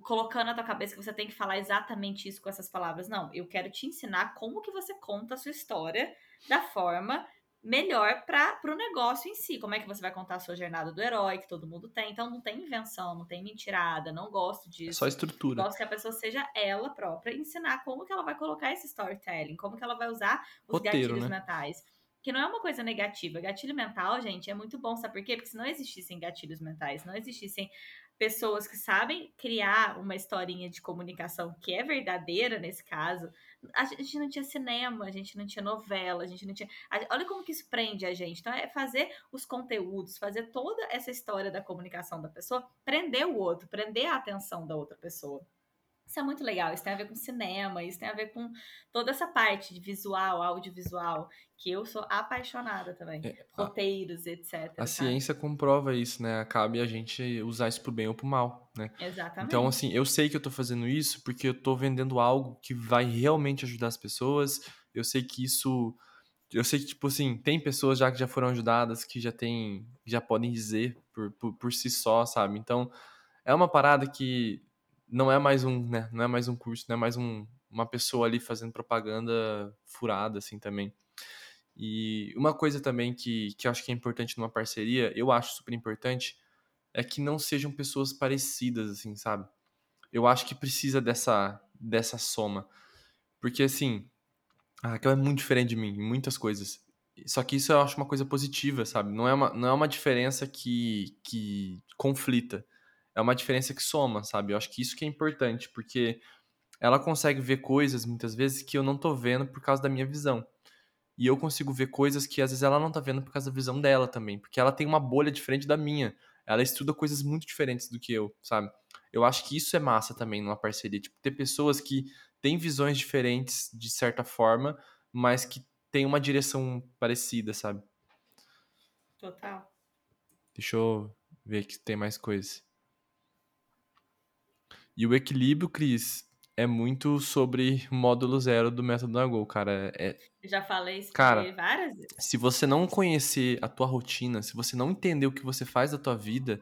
colocando na tua cabeça que você tem que falar exatamente isso com essas palavras. Não, eu quero te ensinar como que você conta a sua história da forma melhor para o negócio em si. Como é que você vai contar a sua jornada do herói, que todo mundo tem. Então não tem invenção, não tem mentirada, não gosto disso. É só estrutura. Gosto que a pessoa seja ela própria, ensinar como que ela vai colocar esse storytelling, como que ela vai usar os Roteiro, gatilhos né? mentais. Que não é uma coisa negativa. Gatilho mental, gente, é muito bom, sabe por quê? Porque se não existissem gatilhos mentais, não existissem pessoas que sabem criar uma historinha de comunicação que é verdadeira nesse caso, a gente não tinha cinema, a gente não tinha novela, a gente não tinha. Olha como que isso prende a gente. Então, é fazer os conteúdos, fazer toda essa história da comunicação da pessoa, prender o outro, prender a atenção da outra pessoa. Isso é muito legal, isso tem a ver com cinema, isso tem a ver com toda essa parte de visual, audiovisual, que eu sou apaixonada também. É, Roteiros, etc. A ciência comprova isso, né? Cabe a gente usar isso pro bem ou pro mal, né? Exatamente. Então, assim, eu sei que eu tô fazendo isso porque eu tô vendendo algo que vai realmente ajudar as pessoas. Eu sei que isso. Eu sei que, tipo assim, tem pessoas já que já foram ajudadas, que já tem. já podem dizer por, por, por si só, sabe? Então, é uma parada que não é mais um, né? Não é mais um curso, não é mais um, uma pessoa ali fazendo propaganda furada, assim, também. E uma coisa também que, que eu acho que é importante numa parceria, eu acho super importante, é que não sejam pessoas parecidas, assim, sabe? Eu acho que precisa dessa, dessa soma. Porque, assim, a Raquel é muito diferente de mim em muitas coisas. Só que isso eu acho uma coisa positiva, sabe? Não é uma, não é uma diferença que, que conflita é uma diferença que soma, sabe? Eu acho que isso que é importante, porque ela consegue ver coisas muitas vezes que eu não tô vendo por causa da minha visão. E eu consigo ver coisas que às vezes ela não tá vendo por causa da visão dela também, porque ela tem uma bolha diferente da minha. Ela estuda coisas muito diferentes do que eu, sabe? Eu acho que isso é massa também numa parceria, tipo, ter pessoas que têm visões diferentes de certa forma, mas que têm uma direção parecida, sabe? Total. Deixa eu ver que tem mais coisas. E o equilíbrio, Cris, é muito sobre módulo zero do método Nagol, cara. É, Já falei isso cara, várias vezes. Se você não conhecer a tua rotina, se você não entender o que você faz da tua vida,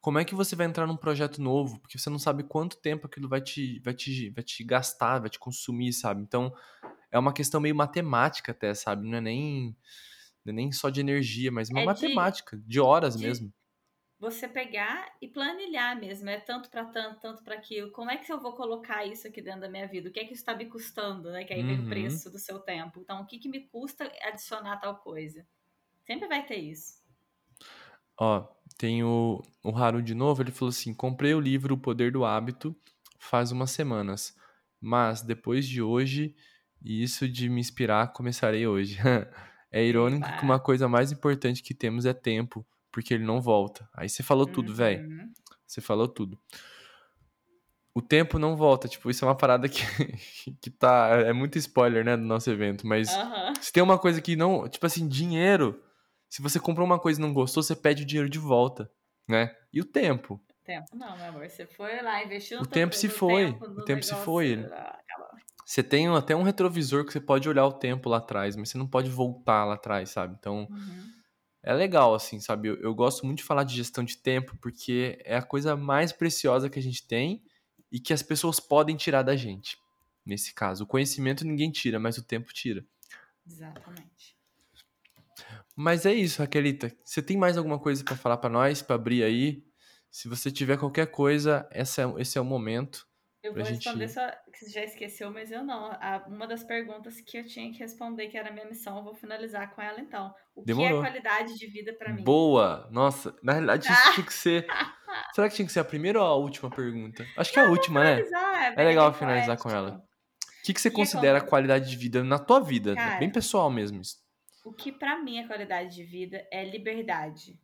como é que você vai entrar num projeto novo? Porque você não sabe quanto tempo aquilo vai te, vai te, vai te gastar, vai te consumir, sabe? Então, é uma questão meio matemática até, sabe? Não é nem, não é nem só de energia, mas uma é matemática, de, de horas de, mesmo você pegar e planilhar mesmo, é tanto para tanto, tanto para aquilo. Como é que eu vou colocar isso aqui dentro da minha vida? O que é que isso está me custando, né? Que aí vem o uhum. preço do seu tempo. Então, o que, que me custa adicionar tal coisa? Sempre vai ter isso. Ó, tem o, o Haru de novo, ele falou assim: comprei o livro O Poder do Hábito faz umas semanas, mas depois de hoje, e isso de me inspirar, começarei hoje. é irônico que uma coisa mais importante que temos é tempo porque ele não volta. Aí você falou tudo, velho. Uhum. Você falou tudo. O tempo não volta, tipo, isso é uma parada que, que tá. É muito spoiler, né, do nosso evento, mas Aham. se tem uma coisa que não. Tipo assim, dinheiro. Se você comprou uma coisa e não gostou, você pede o dinheiro de volta, né? E o tempo? Tempo não, meu amor. Você foi lá, investiu no O tempo se foi. tempo, O tempo se foi. ah. Você tem até um retrovisor que você pode olhar o tempo lá atrás, mas você não pode voltar lá atrás, sabe? Então, Uhum. É legal, assim, sabe? Eu, eu gosto muito de falar de gestão de tempo, porque é a coisa mais preciosa que a gente tem e que as pessoas podem tirar da gente. Nesse caso, o conhecimento ninguém tira, mas o tempo tira. Exatamente. Mas é isso, Raquelita. Você tem mais alguma coisa pra falar pra nós, pra abrir aí? Se você tiver qualquer coisa, essa é- esse é o momento. Eu vou responder só que você já esqueceu, mas eu não. A- uma das perguntas que eu tinha que responder, que era a minha missão, eu vou finalizar com ela então. O Demorou. que é qualidade de vida pra mim? Boa! Nossa, na realidade isso tinha que ser. Será que tinha que ser a primeira ou a última pergunta? Acho que é a última, né? Finalizar, É legal bem finalizar com ela. O que, que você E é considera como- qualidade de vida na tua vida? né? Cara, Bem pessoal mesmo isso. O que pra mim é qualidade de vida é liberdade,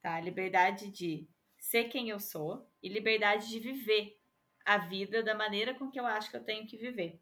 tá? Liberdade de ser quem eu sou e liberdade de viver a vida da maneira com que eu acho que eu tenho que viver.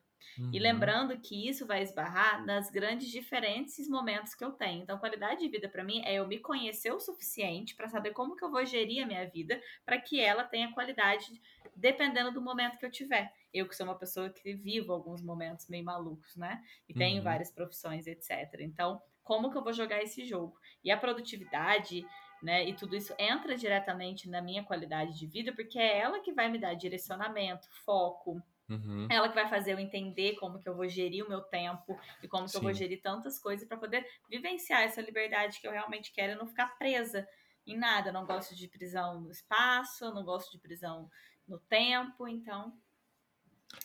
E Uhum. lembrando que isso vai esbarrar nas grandes diferentes momentos que eu tenho. Então, qualidade de vida pra mim é eu me conhecer o suficiente pra saber como que eu vou gerir a minha vida para que ela tenha qualidade dependendo do momento que eu tiver. Eu que sou uma pessoa que vivo alguns momentos meio malucos, né? E tenho Uhum. várias profissões, etc. Então, como que eu vou jogar esse jogo? E a produtividade, né, e tudo isso entra diretamente na minha qualidade de vida, porque é ela que vai me dar direcionamento, foco, Uhum. ela que vai fazer eu entender como que eu vou gerir o meu tempo e como que eu vou Sim. gerir tantas coisas para poder vivenciar essa liberdade que eu realmente quero e não ficar presa em nada. Eu não gosto de prisão no espaço, não gosto de prisão no tempo, então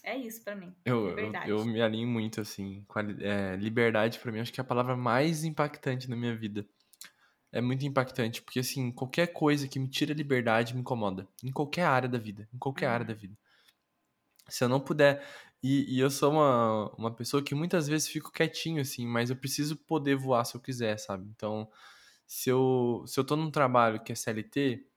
é isso para mim. Eu, eu, eu me alinho muito, assim. é, liberdade, pra mim, acho que é a palavra mais impactante na minha vida. É muito impactante, porque, assim, qualquer coisa que me tira a liberdade me incomoda. Em qualquer área da vida. Em qualquer área Uhum. da vida. Se eu não puder. E, e eu sou uma, uma pessoa que muitas vezes fico quietinho, assim, mas eu preciso poder voar se eu quiser, sabe? Então, se eu, se eu tô num trabalho que é CLT,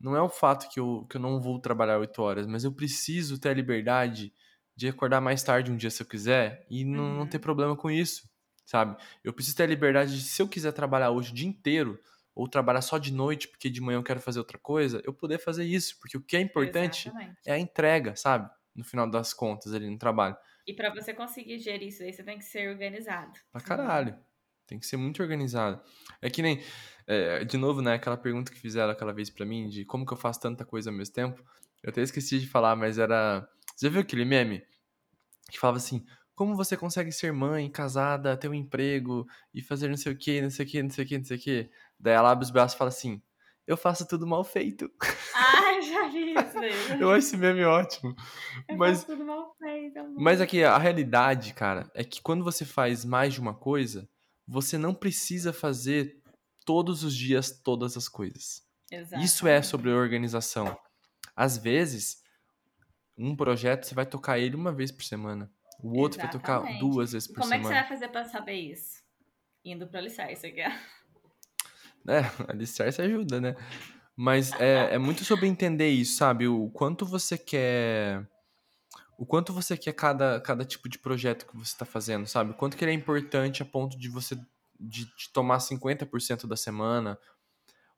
não é o fato que eu, que eu não vou trabalhar oito horas, mas eu preciso ter a liberdade de acordar mais tarde um dia se eu quiser e não, não Uhum. ter problema com isso, sabe? Eu preciso ter a liberdade de, se eu quiser trabalhar hoje o dia inteiro, ou trabalhar só de noite porque de manhã eu quero fazer outra coisa, eu poder fazer isso, porque o que é importante Exatamente. é a entrega, sabe? No final das contas ali no trabalho. E para você conseguir gerir isso aí, você tem que ser organizado. Pra caralho. Tem que ser muito organizado. É que nem. é, de novo, né? Aquela pergunta que fizeram aquela vez pra mim de como que eu faço tanta coisa ao mesmo tempo. Eu até esqueci de falar, mas era. Você já viu aquele meme? Que falava assim: como você consegue ser mãe, casada, ter um emprego e fazer não sei o que, não sei o que, não sei o que, não sei o que. Daí ela abre os braços e fala assim: eu faço tudo mal feito. Ah, já vi isso daí. Eu acho esse meme ótimo. Eu Mas faço tudo mal feito, amor. Mas aqui, a realidade, cara, é que quando você faz mais de uma coisa, você não precisa fazer todos os dias todas as coisas. Isso é sobre organização. Às vezes, um projeto você vai tocar ele uma vez por semana. O outro vai tocar Exatamente. duas vezes por como é que você semana. vai fazer pra saber isso? Indo pro alicerce aqui. É, alicerce ajuda, né? Mas é, é muito sobre entender isso, sabe? O quanto você quer. O quanto você quer cada, cada tipo de projeto que você está fazendo, sabe? O quanto que ele é importante a ponto de você de, de tomar 50% da semana.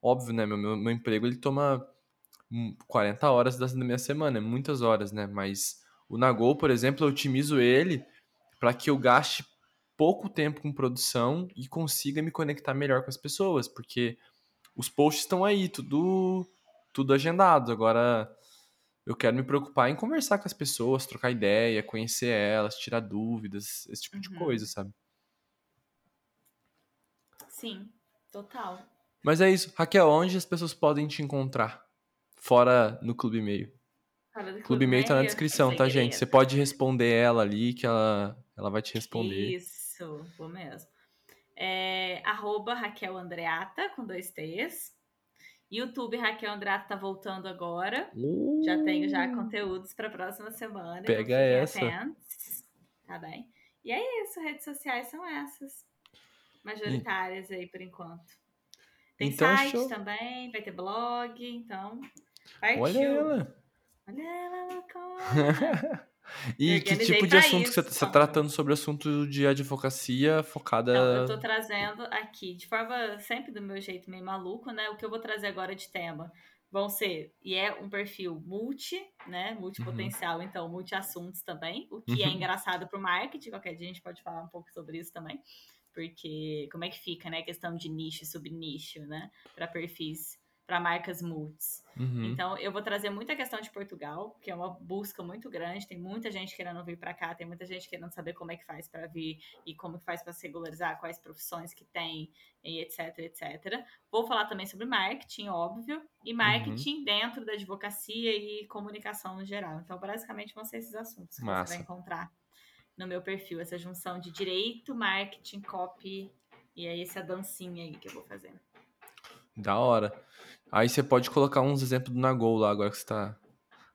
Óbvio, né? Meu, meu, meu emprego ele toma hum, 40 horas da da minha semana, é muitas horas, né? Mas o Nagol, por exemplo, eu otimizo ele para que eu gaste pouco tempo com produção e consiga me conectar melhor com as pessoas, porque os posts estão aí, tudo tudo agendado. Agora eu quero me preocupar em conversar com as pessoas, trocar ideia, conhecer elas, tirar dúvidas, esse tipo de Uhum. coisa, sabe? Sim, total. Mas é isso. Raquel, onde as pessoas podem te encontrar? Fora no Clube E-mail. Do Clube E-mail tá na Meio, descrição, tá, gente? Você pode responder ela ali, que ela, ela vai te responder. Isso, vou mesmo. É, arroba Raquel Andreata, com dois T's. YouTube Raquel Andreata tá voltando agora. Já tenho já Uh, conteúdos para a próxima semana. Pega então fiquem essa. atentos, Tá bem? E é isso, redes sociais são essas. Majoritárias aí por enquanto. Tem Então, site show. também, vai ter blog, então. Partiu. Olha ela. Olha ela, loucona. E que organizei tipo de assunto que você isso. está tratando sobre assunto de advocacia focada. Então, eu tô trazendo aqui, de forma sempre do meu jeito meio maluco, né? O que eu vou trazer agora de tema vão ser, e é um perfil multi, né? Multipotencial, então, multi-assuntos também, o que é Uhum. engraçado pro marketing, qualquer dia a gente pode falar um pouco sobre isso também, porque como é que fica, né? Questão de nicho e subnicho, né? Para perfis, para marcas multis. Uhum. Então, eu vou trazer muita questão de Portugal, que é uma busca muito grande. Tem muita gente querendo vir para cá, tem muita gente querendo saber como é que faz para vir e como que faz para se regularizar, quais profissões que tem, e etc, etc. Vou falar também sobre marketing, óbvio, e marketing Uhum. dentro da advocacia e comunicação no geral. Então, basicamente, vão ser esses assuntos que Massa. você vai encontrar no meu perfil, essa junção de direito, marketing, copy, e é essa dancinha aí que eu vou fazer. Da hora. Aí você pode colocar uns exemplos do Nagol lá, agora que você tá,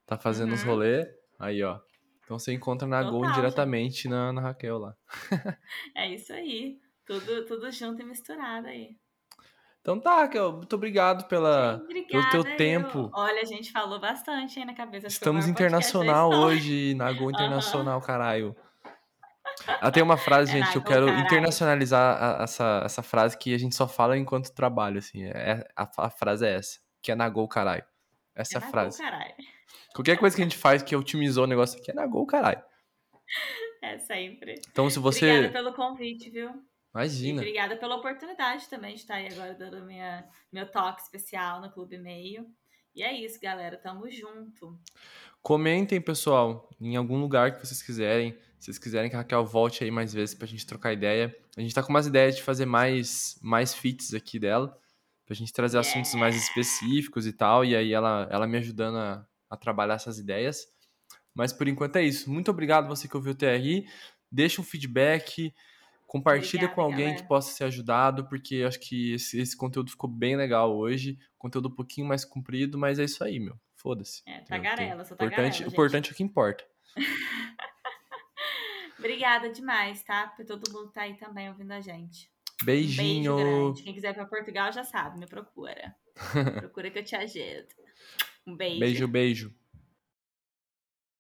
tá fazendo os Uhum. rolê. Aí, ó. Então você encontra Nagol Total, diretamente na, na Raquel lá. É isso aí. Tudo, tudo junto e misturado aí. Então tá, Raquel. Muito obrigado pela, Gente, pelo teu obrigada, tempo. eu. Olha, a gente falou bastante aí na cabeça. Estamos internacional hoje, Nagol internacional, caralho. Ah, tem uma frase, É gente, eu Nagol, quero caralho. internacionalizar a- essa, essa frase que a gente só fala enquanto trabalha, assim. É, a, a frase é essa, que é Nagol, caralho. Essa é É a frase. caralho. Qualquer coisa que a gente faz que otimizou o negócio aqui é Nagol, caralho. É sempre. Então se você... Obrigada pelo convite, viu? E Imagina. obrigada pela oportunidade também de estar aí agora dando minha, meu toque especial no Clube Meio. E é isso, galera. Tamo junto. Comentem, pessoal, em algum lugar que vocês quiserem. Se vocês quiserem que a Raquel volte aí mais vezes pra gente trocar ideia. A gente tá com umas ideias de fazer mais, mais feats aqui dela. Pra gente trazer assuntos mais específicos e tal. E aí ela, ela me ajudando a, a trabalhar essas ideias. Mas por enquanto é isso. Muito obrigado você que ouviu o TRI. Deixa um feedback. Compartilha Obrigada, com alguém galera. que possa ser ajudado, porque acho que esse, esse conteúdo ficou bem legal hoje. Conteúdo um pouquinho mais comprido, mas é isso aí, meu. Foda-se. É, tagarela, sou importante, tagarela, o gente. importante é o que importa. Obrigada demais, tá? Por todo mundo que tá aí também ouvindo a gente. Um Beijinho. beijo grande. Quem quiser ir pra Portugal já sabe, me procura. procura que eu te ajudo. Um beijo. Beijo, beijo.